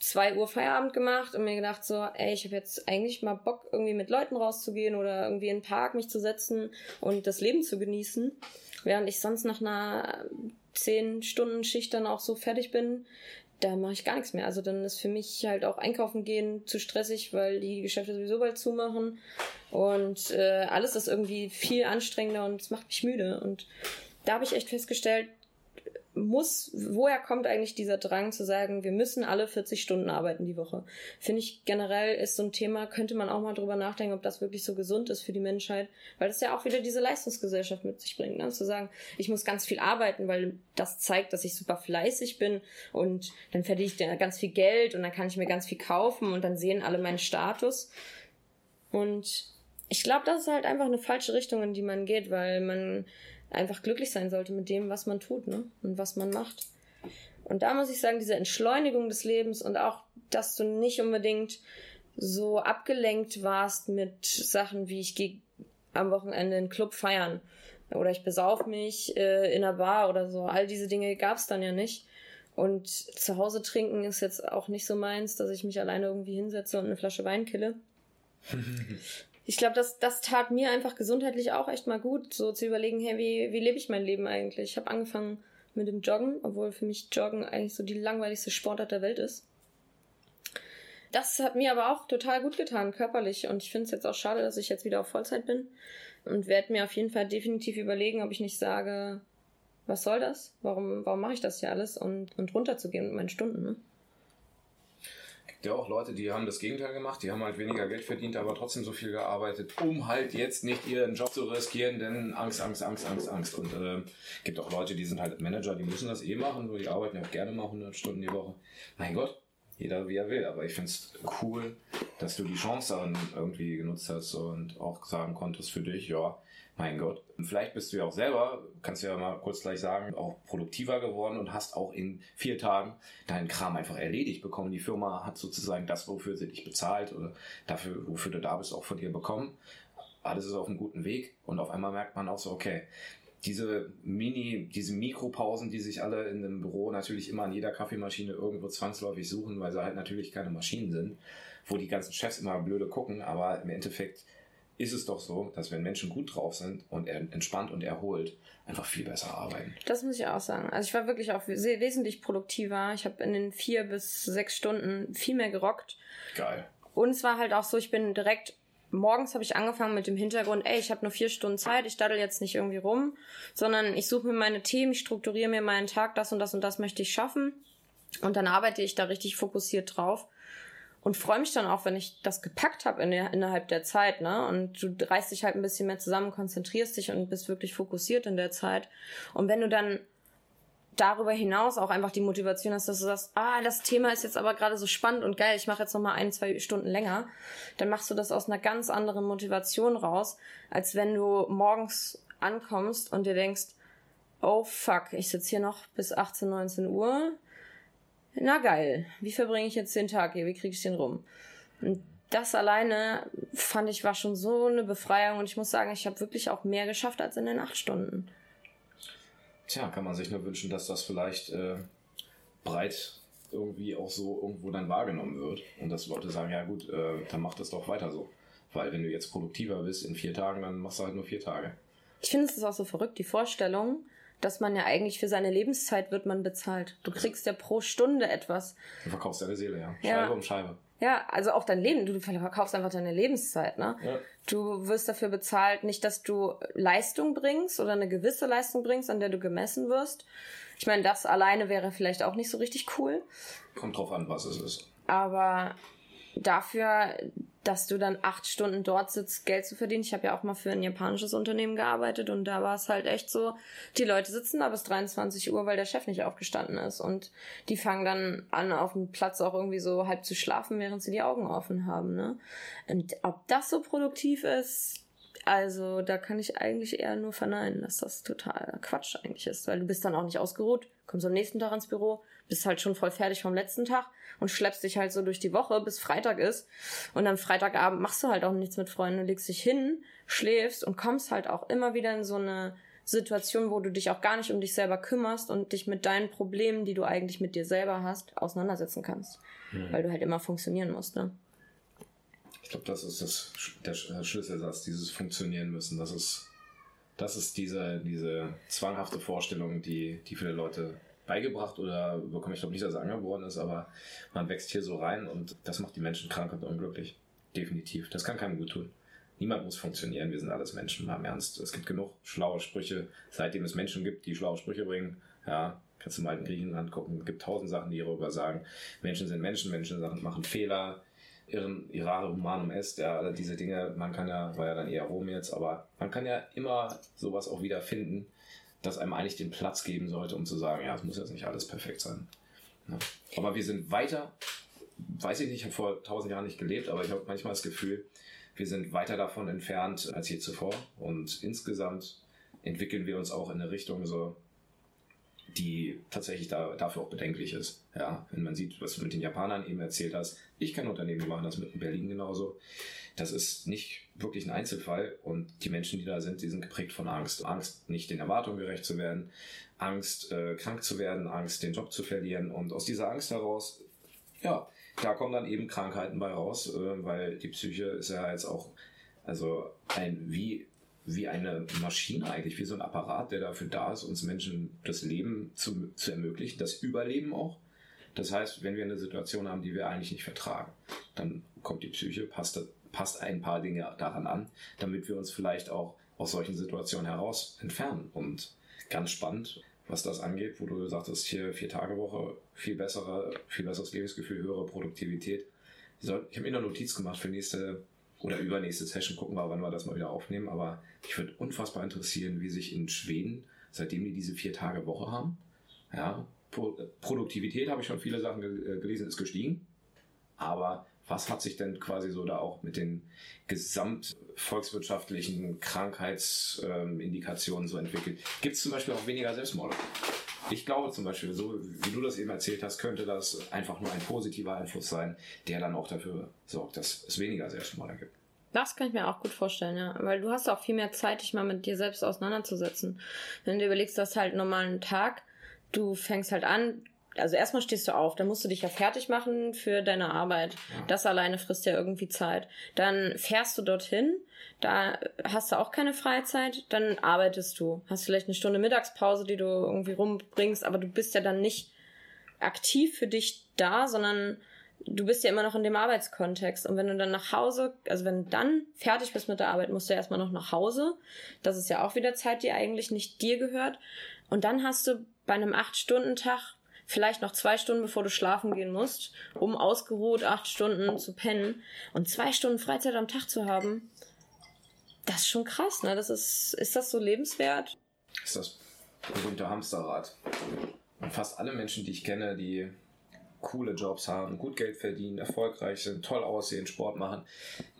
2 Uhr Feierabend gemacht und mir gedacht so, ey, ich habe jetzt eigentlich mal Bock, irgendwie mit Leuten rauszugehen oder irgendwie in den Park mich zu setzen und das Leben zu genießen. Während ich sonst nach einer 10 Stunden Schicht dann auch so fertig bin, da mache ich gar nichts mehr. Also dann ist für mich halt auch einkaufen gehen zu stressig, weil die Geschäfte sowieso bald zumachen. Und äh, alles ist irgendwie viel anstrengender und es macht mich müde. Und da habe ich echt festgestellt, muss, woher kommt eigentlich dieser Drang zu sagen, wir müssen alle 40 Stunden arbeiten die Woche? Finde ich generell ist so ein Thema, könnte man auch mal drüber nachdenken, ob das wirklich so gesund ist für die Menschheit, weil das ja auch wieder diese Leistungsgesellschaft mit sich bringt, ne? zu sagen, ich muss ganz viel arbeiten, weil das zeigt, dass ich super fleißig bin und dann verdiene ich ganz viel Geld und dann kann ich mir ganz viel kaufen und dann sehen alle meinen Status und ich glaube, das ist halt einfach eine falsche Richtung, in die man geht, weil man einfach glücklich sein sollte mit dem, was man tut ne? und was man macht. Und da muss ich sagen, diese Entschleunigung des Lebens und auch, dass du nicht unbedingt so abgelenkt warst mit Sachen wie ich gehe am Wochenende in den Club feiern oder ich besauf mich äh, in einer Bar oder so. All diese Dinge gab es dann ja nicht. Und zu Hause trinken ist jetzt auch nicht so meins, dass ich mich alleine irgendwie hinsetze und eine Flasche Wein kille. ich glaube, das, das tat mir einfach gesundheitlich auch echt mal gut, so zu überlegen, hey, wie, wie lebe ich mein Leben eigentlich? Ich habe angefangen mit dem Joggen, obwohl für mich Joggen eigentlich so die langweiligste Sportart der Welt ist. Das hat mir aber auch total gut getan, körperlich. Und ich finde es jetzt auch schade, dass ich jetzt wieder auf Vollzeit bin. Und werde mir auf jeden Fall definitiv überlegen, ob ich nicht sage, was soll das? Warum, warum mache ich das hier alles? Und, und runterzugehen mit meinen Stunden. Ne? Ja auch Leute, die haben das Gegenteil gemacht, die haben halt weniger Geld verdient, aber trotzdem so viel gearbeitet, um halt jetzt nicht ihren Job zu riskieren, denn Angst, Angst, Angst, Angst, Angst. Und äh, gibt auch Leute, die sind halt Manager, die müssen das eh machen, nur die arbeiten ja auch gerne mal 100 Stunden die Woche. Mein Gott, jeder wie er will, aber ich finde es cool, dass du die Chance dann irgendwie genutzt hast und auch sagen konntest für dich, ja, mein Gott. Vielleicht bist du ja auch selber, kannst du ja mal kurz gleich sagen, auch produktiver geworden und hast auch in vier Tagen deinen Kram einfach erledigt bekommen. Die Firma hat sozusagen das, wofür sie dich bezahlt oder dafür, wofür du da bist, auch von dir bekommen. Alles ist auf einem guten Weg und auf einmal merkt man auch so, okay, diese Mini, diese Mikropausen, die sich alle in einem Büro natürlich immer an jeder Kaffeemaschine irgendwo zwangsläufig suchen, weil sie halt natürlich keine Maschinen sind, wo die ganzen Chefs immer blöde gucken, aber im Endeffekt ist es doch so, dass wenn Menschen gut drauf sind und entspannt und erholt, einfach viel besser arbeiten. Das muss ich auch sagen. Also ich war wirklich auch wesentlich produktiver. Ich habe in den vier bis sechs Stunden viel mehr gerockt. Geil. Und es war halt auch so, ich bin direkt morgens habe ich angefangen mit dem Hintergrund, ey, ich habe nur vier Stunden Zeit, ich daddel jetzt nicht irgendwie rum, sondern ich suche mir meine Themen, ich strukturiere mir meinen Tag, das und das und das möchte ich schaffen. Und dann arbeite ich da richtig fokussiert drauf und freue mich dann auch, wenn ich das gepackt habe in innerhalb der Zeit, ne? Und du reißt dich halt ein bisschen mehr zusammen, konzentrierst dich und bist wirklich fokussiert in der Zeit. Und wenn du dann darüber hinaus auch einfach die Motivation hast, dass du sagst, ah, das Thema ist jetzt aber gerade so spannend und geil, ich mache jetzt noch mal ein, zwei Stunden länger, dann machst du das aus einer ganz anderen Motivation raus, als wenn du morgens ankommst und dir denkst, oh fuck, ich sitze hier noch bis 18, 19 Uhr, na geil, wie verbringe ich jetzt den Tag hier, wie kriege ich den rum? Und das alleine fand ich war schon so eine Befreiung und ich muss sagen, ich habe wirklich auch mehr geschafft als in den acht Stunden. Tja, kann man sich nur wünschen, dass das vielleicht äh, breit irgendwie auch so irgendwo dann wahrgenommen wird und dass Leute sagen, ja gut, äh, dann mach das doch weiter so. Weil wenn du jetzt produktiver bist in vier Tagen, dann machst du halt nur vier Tage. Ich finde es ist auch so verrückt, die Vorstellung, dass man ja eigentlich für seine Lebenszeit wird man bezahlt. Du kriegst ja pro Stunde etwas. Du verkaufst deine Seele, ja. Scheibe ja. um Scheibe. Ja, also auch dein Leben. Du verkaufst einfach deine Lebenszeit, ne? Ja. Du wirst dafür bezahlt, nicht, dass du Leistung bringst oder eine gewisse Leistung bringst, an der du gemessen wirst. Ich meine, das alleine wäre vielleicht auch nicht so richtig cool. Kommt drauf an, was es ist. Aber dafür, dass du dann acht Stunden dort sitzt, Geld zu verdienen. Ich habe ja auch mal für ein japanisches Unternehmen gearbeitet und da war es halt echt so, die Leute sitzen da bis 23 Uhr, weil der Chef nicht aufgestanden ist und die fangen dann an, auf dem Platz auch irgendwie so halb zu schlafen, während sie die Augen offen haben. Ne? Und ob das so produktiv ist, also da kann ich eigentlich eher nur verneinen, dass das total Quatsch eigentlich ist, weil du bist dann auch nicht ausgeruht, kommst am nächsten Tag ins Büro, bist halt schon voll fertig vom letzten Tag und schleppst dich halt so durch die Woche, bis Freitag ist. Und am Freitagabend machst du halt auch nichts mit Freunden, legst dich hin, schläfst und kommst halt auch immer wieder in so eine Situationen, wo du dich auch gar nicht um dich selber kümmerst und dich mit deinen Problemen, die du eigentlich mit dir selber hast, auseinandersetzen kannst. Mhm. Weil du halt immer funktionieren musst, ne? Ich glaube, das ist das, der Schlüsselsatz, dieses Funktionieren müssen. Das ist, das ist diese, diese zwanghafte Vorstellung, die, die viele Leute beigebracht oder bekomme ich glaube nicht, dass es angeboren ist, aber man wächst hier so rein und das macht die Menschen krank und unglücklich. Definitiv. Das kann keinem gut tun. Niemand muss funktionieren. Wir sind alles Menschen, mal im Ernst. Es gibt genug schlaue Sprüche, seitdem es Menschen gibt, die schlaue Sprüche bringen. Ja, kannst du mal in Griechenland gucken. Es gibt tausend Sachen, die hierüber sagen. Menschen sind Menschen, Menschen machen Fehler, irren, irare humanum est, ja, alle diese Dinge. Man kann ja, war ja dann eher Rom jetzt, aber man kann ja immer sowas auch wieder finden das einem eigentlich den Platz geben sollte, um zu sagen, ja, es muss jetzt nicht alles perfekt sein. Ja. Aber wir sind weiter, weiß ich nicht, ich habe vor tausend Jahren nicht gelebt, aber ich habe manchmal das Gefühl, wir sind weiter davon entfernt als je zuvor. Und insgesamt entwickeln wir uns auch in eine Richtung so, die tatsächlich da, dafür auch bedenklich ist. Ja, wenn man sieht, was du mit den Japanern eben erzählt hast. Ich kenne Unternehmen, die machen das mit Berlin genauso. Das ist nicht wirklich ein Einzelfall und die Menschen, die da sind, die sind geprägt von Angst. Angst, nicht den Erwartungen gerecht zu werden, Angst, äh, krank zu werden, Angst, den Job zu verlieren und aus dieser Angst heraus, ja, da kommen dann eben Krankheiten bei raus, äh, weil die Psyche ist ja jetzt auch, also ein wie wie eine Maschine eigentlich, wie so ein Apparat, der dafür da ist, uns Menschen das Leben zu, zu ermöglichen, das Überleben auch. Das heißt, wenn wir eine Situation haben, die wir eigentlich nicht vertragen, dann kommt die Psyche, passt, passt ein paar Dinge daran an, damit wir uns vielleicht auch aus solchen Situationen heraus entfernen. Und ganz spannend, was das angeht, wo du sagtest, hier vier Tage Woche, viel bessere, viel besseres Lebensgefühl, höhere Produktivität. Ich habe mir eine Notiz gemacht für nächste oder übernächste Session gucken wir, wann wir das mal wieder aufnehmen. Aber mich würde unfassbar interessieren, wie sich in Schweden, seitdem die diese vier Tage Woche haben, ja, Pro Produktivität habe ich schon viele Sachen ge gelesen, ist gestiegen. Aber was hat sich denn quasi so da auch mit den gesamtvolkswirtschaftlichen Krankheitsindikationen ähm, so entwickelt? Gibt es zum Beispiel auch weniger Selbstmorde? Ich glaube zum Beispiel, so wie du das eben erzählt hast, könnte das einfach nur ein positiver Einfluss sein, der dann auch dafür sorgt, dass es weniger Selbstmorde gibt. Das kann ich mir auch gut vorstellen, ja. Weil du hast auch viel mehr Zeit, dich mal mit dir selbst auseinanderzusetzen. Wenn du überlegst, dass halt normalen Tag, du fängst halt an, also erstmal stehst du auf, dann musst du dich ja fertig machen für deine Arbeit. Ja. Das alleine frisst ja irgendwie Zeit. Dann fährst du dorthin, da hast du auch keine Freizeit, dann arbeitest du. Hast vielleicht eine Stunde Mittagspause, die du irgendwie rumbringst, aber du bist ja dann nicht aktiv für dich da, sondern du bist ja immer noch in dem Arbeitskontext. Und wenn du dann nach Hause, also wenn du dann fertig bist mit der Arbeit, musst du erstmal noch nach Hause. Das ist ja auch wieder Zeit, die eigentlich nicht dir gehört. Und dann hast du bei einem Acht-Stunden-Tag vielleicht noch zwei Stunden, bevor du schlafen gehen musst, um ausgeruht acht Stunden zu pennen und zwei Stunden Freizeit am Tag zu haben. Das ist schon krass, ne? Das ist, ist das so lebenswert? Ist das berühmte Hamsterrad. Und fast alle Menschen, die ich kenne, die coole Jobs haben, gut Geld verdienen, erfolgreich sind, toll aussehen, Sport machen,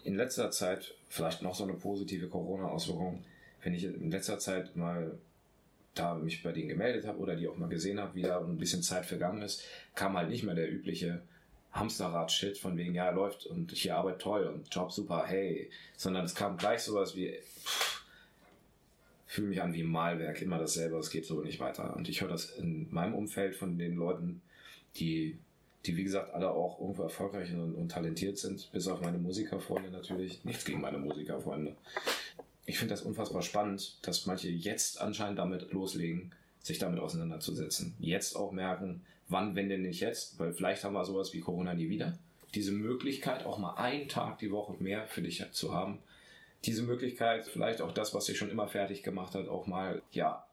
in letzter Zeit vielleicht noch so eine positive Corona-Auswirkung, wenn ich in letzter Zeit mal da mich bei denen gemeldet habe oder die auch mal gesehen habe, wie da ein bisschen Zeit vergangen ist, kam halt nicht mehr der übliche Hamsterrad-Shit von wegen, ja, läuft und hier Arbeit toll und Job super, hey, sondern es kam gleich sowas wie, fühle mich an wie ein Malwerk, immer dasselbe, es geht so nicht weiter. Und ich höre das in meinem Umfeld von den Leuten, die, die wie gesagt alle auch irgendwo erfolgreich und, und talentiert sind, bis auf meine Musikerfreunde natürlich, nichts gegen meine Musikerfreunde, ich finde das unfassbar spannend, dass manche jetzt anscheinend damit loslegen, sich damit auseinanderzusetzen. Jetzt auch merken, wann, wenn denn nicht jetzt, weil vielleicht haben wir sowas wie Corona nie wieder. Diese Möglichkeit, auch mal einen Tag die Woche mehr für dich zu haben. Diese Möglichkeit, vielleicht auch das, was dich schon immer fertig gemacht hat, auch mal, ja,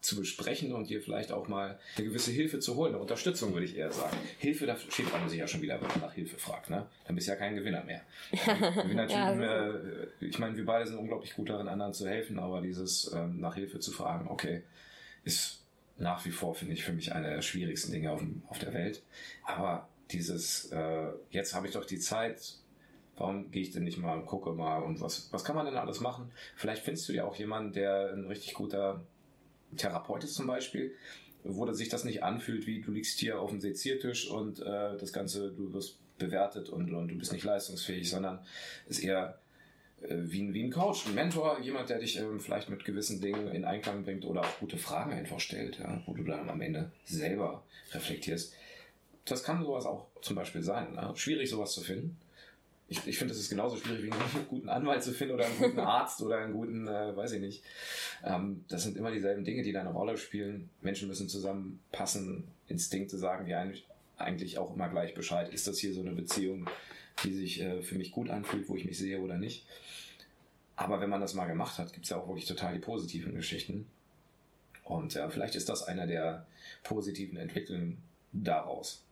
zu besprechen und dir vielleicht auch mal eine gewisse Hilfe zu holen, eine Unterstützung würde ich eher sagen. Hilfe, da schämt man sich ja schon wieder, wenn man nach Hilfe fragt, ne? Dann bist du ja kein Gewinner mehr. Gewinnertypen, ja, äh, ich meine, wir beide sind unglaublich gut darin, anderen zu helfen, aber dieses ähm, nach Hilfe zu fragen, okay, ist nach wie vor, finde ich, für mich eine der schwierigsten Dinge auf, auf der Welt. Aber dieses, äh, jetzt habe ich doch die Zeit, warum gehe ich denn nicht mal und gucke mal und was, was kann man denn alles machen? Vielleicht findest du ja auch jemanden, der ein richtig guter Therapeut ist zum Beispiel, wo sich das nicht anfühlt, wie du liegst hier auf dem Seziertisch und äh, das Ganze, du wirst bewertet und, und du bist nicht leistungsfähig, sondern ist eher äh, wie, wie ein Coach, ein Mentor, jemand, der dich ähm, vielleicht mit gewissen Dingen in Einklang bringt oder auch gute Fragen einfach stellt, ja, wo du dann am Ende selber reflektierst. Das kann sowas auch zum Beispiel sein. Ne? Schwierig, sowas zu finden. Ich, ich finde, es ist genauso schwierig, wie einen guten Anwalt zu finden oder einen guten Arzt oder einen guten, äh, weiß ich nicht. Ähm, das sind immer dieselben Dinge, die da eine Rolle spielen. Menschen müssen zusammenpassen, Instinkte sagen die eigentlich, eigentlich auch immer gleich Bescheid. Ist das hier so eine Beziehung, die sich äh, für mich gut anfühlt, wo ich mich sehe oder nicht? Aber wenn man das mal gemacht hat, gibt es ja auch wirklich total die positiven Geschichten. Und ja, vielleicht ist das einer der positiven Entwicklungen daraus.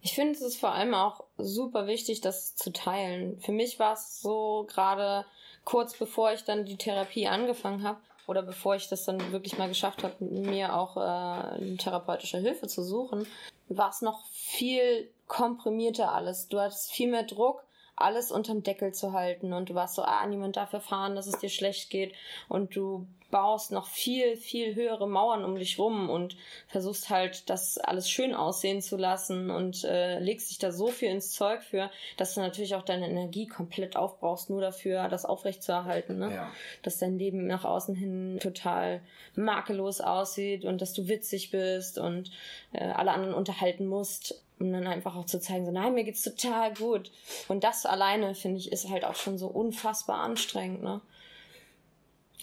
Ich finde es ist vor allem auch super wichtig, das zu teilen. Für mich war es so gerade kurz bevor ich dann die Therapie angefangen habe oder bevor ich das dann wirklich mal geschafft habe, mir auch äh, therapeutische Hilfe zu suchen, war es noch viel komprimierter alles. Du hattest viel mehr Druck alles unterm Deckel zu halten und du warst so, ah, niemand darf erfahren, dass es dir schlecht geht und du baust noch viel, viel höhere Mauern um dich rum und versuchst halt, das alles schön aussehen zu lassen und äh, legst dich da so viel ins Zeug für, dass du natürlich auch deine Energie komplett aufbrauchst, nur dafür, das aufrechtzuerhalten. Ne? Ja. Dass dein Leben nach außen hin total makellos aussieht und dass du witzig bist und äh, alle anderen unterhalten musst um dann einfach auch zu zeigen, so nein, mir geht's total gut. Und das alleine, finde ich, ist halt auch schon so unfassbar anstrengend, ne?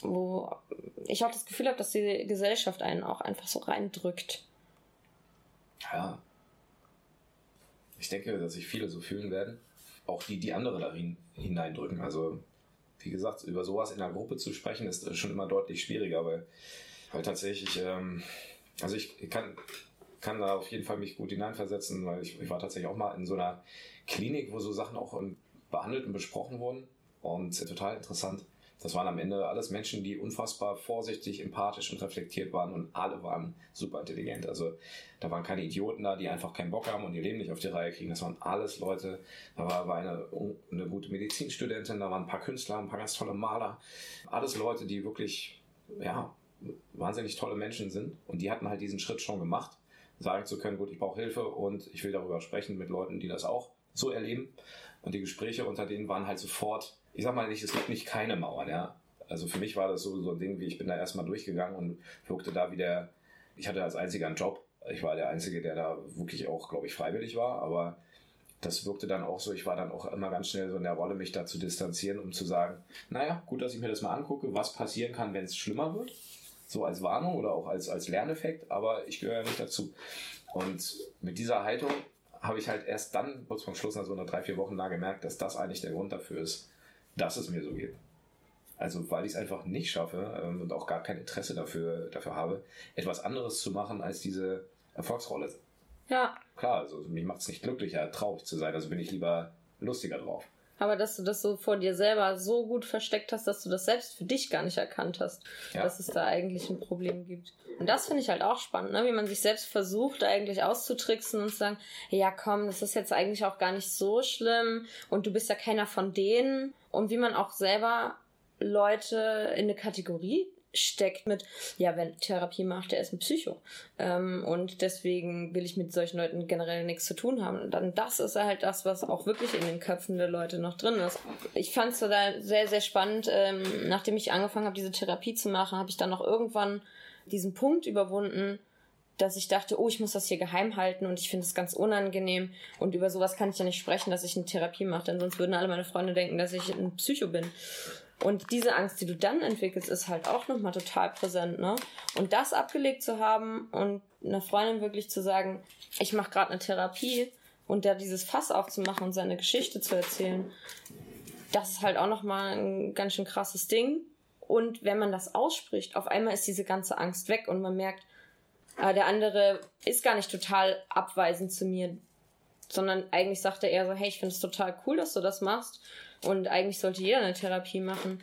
Wo ich auch das Gefühl habe, dass die Gesellschaft einen auch einfach so reindrückt. Ja. Ich denke, dass sich viele so fühlen werden. Auch die, die andere darin hineindrücken. Also, wie gesagt, über sowas in der Gruppe zu sprechen, ist schon immer deutlich schwieriger, weil, weil tatsächlich, ähm, also ich kann kann da auf jeden Fall mich gut hineinversetzen, weil ich, ich war tatsächlich auch mal in so einer Klinik, wo so Sachen auch behandelt und besprochen wurden. Und total interessant. Das waren am Ende alles Menschen, die unfassbar vorsichtig, empathisch und reflektiert waren und alle waren super intelligent. Also da waren keine Idioten da, die einfach keinen Bock haben und ihr Leben nicht auf die Reihe kriegen. Das waren alles Leute. Da war, war eine, eine gute Medizinstudentin, da waren ein paar Künstler, ein paar ganz tolle Maler. Alles Leute, die wirklich, ja, wahnsinnig tolle Menschen sind. Und die hatten halt diesen Schritt schon gemacht sagen zu können, gut, ich brauche Hilfe und ich will darüber sprechen mit Leuten, die das auch so erleben. Und die Gespräche unter denen waren halt sofort, ich sag mal nicht, es gibt nicht keine Mauern, ja. Also für mich war das so, so ein Ding, wie ich bin da erstmal durchgegangen und wirkte da wie der, ich hatte als einziger einen Job. Ich war der Einzige, der da wirklich auch, glaube ich, freiwillig war, aber das wirkte dann auch so, ich war dann auch immer ganz schnell so in der Rolle, mich da zu distanzieren, um zu sagen, naja, gut, dass ich mir das mal angucke, was passieren kann, wenn es schlimmer wird so als Warnung oder auch als, als Lerneffekt, aber ich gehöre ja nicht dazu. Und mit dieser Haltung habe ich halt erst dann, kurz vor Schluss, nach so einer drei, vier Wochen da gemerkt, dass das eigentlich der Grund dafür ist, dass es mir so geht. Also weil ich es einfach nicht schaffe ähm, und auch gar kein Interesse dafür, dafür habe, etwas anderes zu machen als diese Erfolgsrolle. Ja. Klar, also mich macht es nicht glücklicher, traurig zu sein, also bin ich lieber lustiger drauf. Aber dass du das so vor dir selber so gut versteckt hast, dass du das selbst für dich gar nicht erkannt hast, ja. dass es da eigentlich ein Problem gibt. Und das finde ich halt auch spannend, ne? wie man sich selbst versucht, eigentlich auszutricksen und zu sagen, ja komm, das ist jetzt eigentlich auch gar nicht so schlimm und du bist ja keiner von denen. Und wie man auch selber Leute in eine Kategorie steckt mit, ja, wer Therapie macht, der ist ein Psycho. Ähm, und deswegen will ich mit solchen Leuten generell nichts zu tun haben. Und dann das ist halt das, was auch wirklich in den Köpfen der Leute noch drin ist. Ich fand es sehr, sehr spannend. Ähm, nachdem ich angefangen habe, diese Therapie zu machen, habe ich dann noch irgendwann diesen Punkt überwunden, dass ich dachte, oh, ich muss das hier geheim halten und ich finde es ganz unangenehm und über sowas kann ich ja nicht sprechen, dass ich eine Therapie mache, denn sonst würden alle meine Freunde denken, dass ich ein Psycho bin. Und diese Angst, die du dann entwickelst, ist halt auch nochmal total präsent, ne? Und das abgelegt zu haben und einer Freundin wirklich zu sagen, ich mache gerade eine Therapie und da dieses Fass aufzumachen und seine Geschichte zu erzählen, das ist halt auch nochmal ein ganz schön krasses Ding. Und wenn man das ausspricht, auf einmal ist diese ganze Angst weg und man merkt, äh, der andere ist gar nicht total abweisend zu mir, sondern eigentlich sagt er eher so, hey, ich finde es total cool, dass du das machst und eigentlich sollte jeder eine Therapie machen.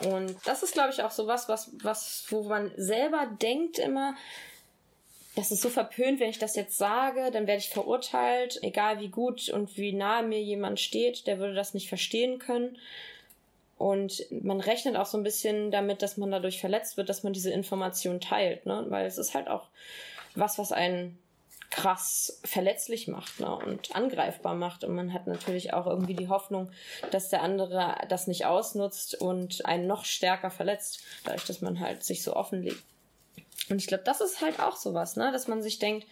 Und das ist, glaube ich, auch so was, was, was, wo man selber denkt immer, das ist so verpönt, wenn ich das jetzt sage, dann werde ich verurteilt, egal wie gut und wie nahe mir jemand steht, der würde das nicht verstehen können. Und man rechnet auch so ein bisschen damit, dass man dadurch verletzt wird, dass man diese Information teilt, ne? Weil es ist halt auch was, was einen krass verletzlich macht ne, und angreifbar macht. Und man hat natürlich auch irgendwie die Hoffnung, dass der andere das nicht ausnutzt und einen noch stärker verletzt, dadurch, dass man halt sich so offenlegt. Und ich glaube, das ist halt auch sowas, ne? dass man sich denkt,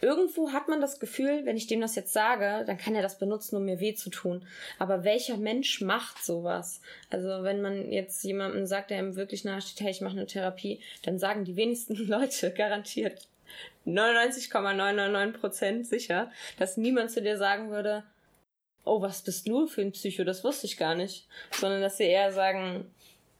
irgendwo hat man das Gefühl, wenn ich dem das jetzt sage, dann kann er das benutzen, um mir weh zu tun. Aber welcher Mensch macht sowas? Also wenn man jetzt jemandem sagt, der ihm wirklich nahesteht, hey, ich mache eine Therapie, dann sagen die wenigsten Leute garantiert 99,999 Prozent sicher, dass niemand zu dir sagen würde, oh, was bist du für ein Psycho, das wusste ich gar nicht. Sondern dass sie eher sagen,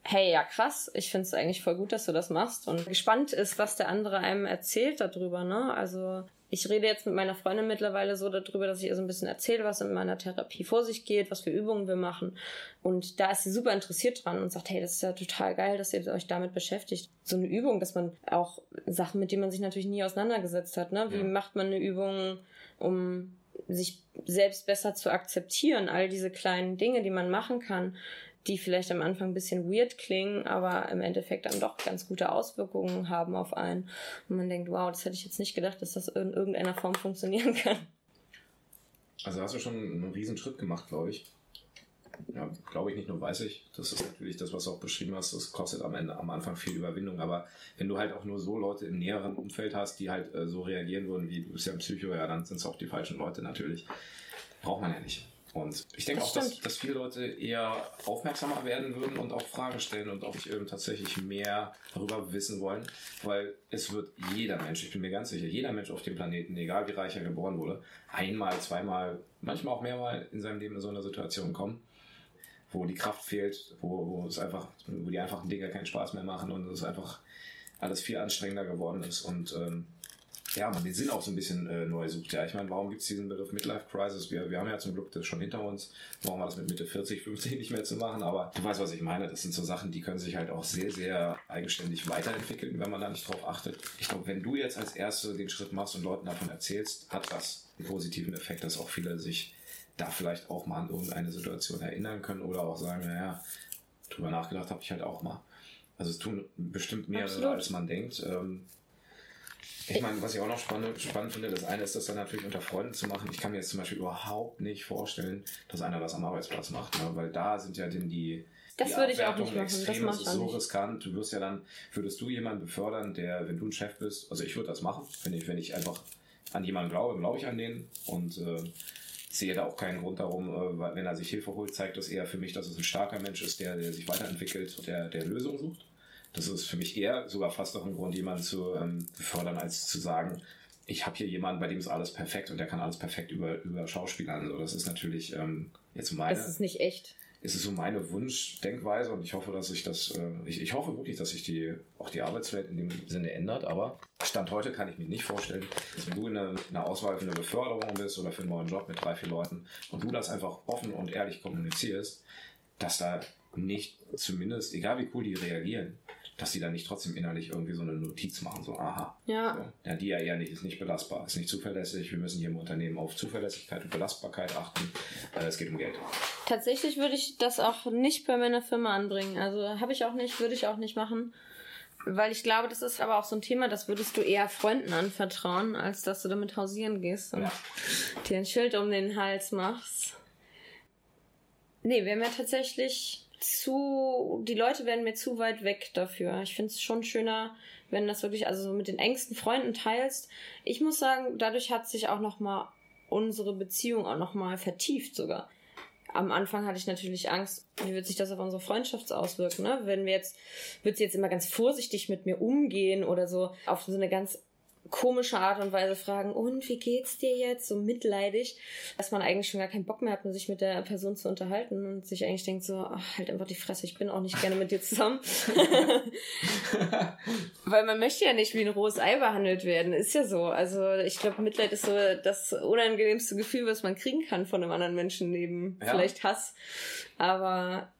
hey, ja krass, ich finde es eigentlich voll gut, dass du das machst und gespannt ist, was der andere einem erzählt darüber, ne? Also ich rede jetzt mit meiner Freundin mittlerweile so darüber, dass ich ihr so ein bisschen erzähle, was in meiner Therapie vor sich geht, was für Übungen wir machen. Und da ist sie super interessiert dran und sagt, hey, das ist ja total geil, dass ihr euch damit beschäftigt. So eine Übung, dass man auch Sachen, mit denen man sich natürlich nie auseinandergesetzt hat, ne? Wie ja. macht man eine Übung, um sich selbst besser zu akzeptieren, all diese kleinen Dinge, die man machen kann die vielleicht am Anfang ein bisschen weird klingen, aber im Endeffekt dann doch ganz gute Auswirkungen haben auf einen. Und man denkt, wow, das hätte ich jetzt nicht gedacht, dass das in irgendeiner Form funktionieren kann. Also hast du schon einen riesen Schritt gemacht, glaube ich. Ja, glaube ich nicht nur weiß ich. Das ist natürlich das, was du auch beschrieben hast. Das kostet am Ende, am Anfang viel Überwindung. Aber wenn du halt auch nur so Leute im näheren Umfeld hast, die halt äh, so reagieren würden, wie du bist ja ein Psycho, ja, dann sind es auch die falschen Leute natürlich. Braucht man ja nicht. Und ich denke das auch, dass, dass, viele Leute eher aufmerksamer werden würden und auch Fragen stellen und auch ähm, tatsächlich mehr darüber wissen wollen, weil es wird jeder Mensch, ich bin mir ganz sicher, jeder Mensch auf dem Planeten, egal wie reich er geboren wurde, einmal, zweimal, manchmal auch mehrmal in seinem Leben in so eine Situation kommen, wo die Kraft fehlt, wo, wo es einfach, wo die einfachen Dinge keinen Spaß mehr machen und es einfach alles viel anstrengender geworden ist und ähm, ja, man den Sinn auch so ein bisschen äh, neu sucht. Ja, ich meine, warum gibt es diesen Begriff Midlife Crisis? Wir, wir haben ja zum Glück das schon hinter uns. Warum war das mit Mitte 40, 50 nicht mehr zu machen? Aber du weißt, was ich meine. Das sind so Sachen, die können sich halt auch sehr, sehr eigenständig weiterentwickeln, wenn man da nicht drauf achtet. Ich glaube, wenn du jetzt als Erste den Schritt machst und Leuten davon erzählst, hat das einen positiven Effekt, dass auch viele sich da vielleicht auch mal an irgendeine Situation erinnern können oder auch sagen, naja, drüber nachgedacht habe ich halt auch mal. Also es tun bestimmt mehrere, Absolut. als man denkt. Ähm, ich meine, was ich auch noch spannend, spannend finde, das eine ist, das dann natürlich unter Freunden zu machen. Ich kann mir jetzt zum Beispiel überhaupt nicht vorstellen, dass einer das am Arbeitsplatz macht, ne? weil da sind ja denn die, das die würde ich auch nicht machen. Extrem, das, das ist so nicht. riskant. Du wirst ja dann, würdest du jemanden befördern, der, wenn du ein Chef bist, also ich würde das machen, wenn ich, wenn ich einfach an jemanden glaube, glaube ich an den und äh, sehe da auch keinen Grund darum, äh, wenn er sich Hilfe holt, zeigt das eher für mich, dass es ein starker Mensch ist, der, der sich weiterentwickelt und der, der Lösungen sucht. Das ist für mich eher sogar fast auch ein Grund, jemanden zu ähm, fördern, als zu sagen, ich habe hier jemanden, bei dem ist alles perfekt und der kann alles perfekt über, über Schauspielern. So, das ist natürlich ähm, jetzt meine. Das ist nicht echt. Es ist so meine Wunschdenkweise und ich hoffe, dass sich das, äh, ich, ich hoffe wirklich, dass sich die, auch die Arbeitswelt in dem Sinne ändert, aber Stand heute kann ich mir nicht vorstellen, dass wenn du in einer, eine Auswahl für eine Beförderung bist oder für einen neuen Job mit drei, vier Leuten und du das einfach offen und ehrlich kommunizierst, dass da nicht zumindest, egal wie cool die reagieren, dass sie dann nicht trotzdem innerlich irgendwie so eine Notiz machen, so aha. Ja. So, ja, die ja eher nicht, ist nicht belastbar, ist nicht zuverlässig. Wir müssen hier im Unternehmen auf Zuverlässigkeit und Belastbarkeit achten. Äh, es geht um Geld. Tatsächlich würde ich das auch nicht bei meiner Firma anbringen. Also habe ich auch nicht, würde ich auch nicht machen. Weil ich glaube, das ist aber auch so ein Thema, das würdest du eher Freunden anvertrauen, als dass du damit hausieren gehst und ja. dir ein Schild um den Hals machst. Nee, wir haben ja tatsächlich zu, die Leute werden mir zu weit weg dafür. Ich finde es schon schöner, wenn das wirklich, also mit den engsten Freunden teilst. Ich muss sagen, dadurch hat sich auch nochmal unsere Beziehung auch nochmal vertieft sogar. Am Anfang hatte ich natürlich Angst, wie wird sich das auf unsere Freundschaft auswirken, ne? Wenn wir jetzt, wird sie jetzt immer ganz vorsichtig mit mir umgehen oder so auf so eine ganz komische Art und Weise fragen, und wie geht's dir jetzt? So mitleidig, dass man eigentlich schon gar keinen Bock mehr hat, sich mit der Person zu unterhalten und sich eigentlich denkt so, ach, halt einfach die Fresse, ich bin auch nicht gerne mit dir zusammen. Weil man möchte ja nicht wie ein rohes Ei behandelt werden, ist ja so. Also ich glaube, Mitleid ist so das unangenehmste Gefühl, was man kriegen kann von einem anderen Menschen neben ja. vielleicht Hass. Aber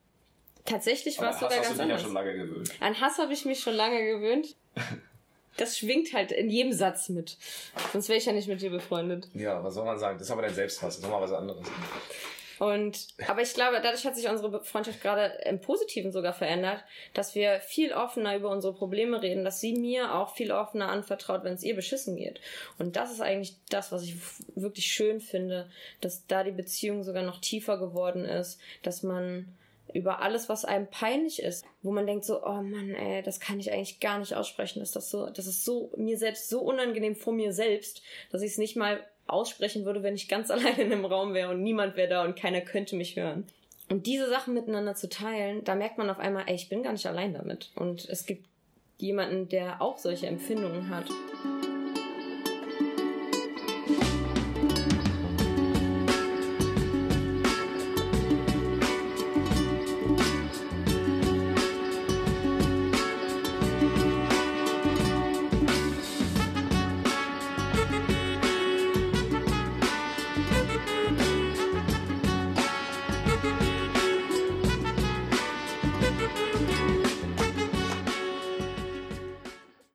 tatsächlich war es sogar ganz anders. Ja schon lange gewöhnt. An Hass habe ich mich schon lange gewöhnt. das schwingt halt in jedem Satz mit. Sonst wäre ich ja nicht mit dir befreundet. Ja, was soll man sagen? Das ist aber dein Selbsthass. Das ist nochmal was anderes. Und, aber ich glaube, dadurch hat sich unsere Freundschaft gerade im Positiven sogar verändert, dass wir viel offener über unsere Probleme reden, dass sie mir auch viel offener anvertraut, wenn es ihr beschissen geht. Und das ist eigentlich das, was ich wirklich schön finde, dass da die Beziehung sogar noch tiefer geworden ist, dass man über alles, was einem peinlich ist, wo man denkt so, oh Mann, ey, das kann ich eigentlich gar nicht aussprechen, das ist das so, das ist so mir selbst so unangenehm vor mir selbst, dass ich es nicht mal aussprechen würde, wenn ich ganz allein in einem Raum wäre und niemand wäre da und keiner könnte mich hören. Und diese Sachen miteinander zu teilen, da merkt man auf einmal, ey, ich bin gar nicht allein damit. Und es gibt jemanden, der auch solche Empfindungen hat.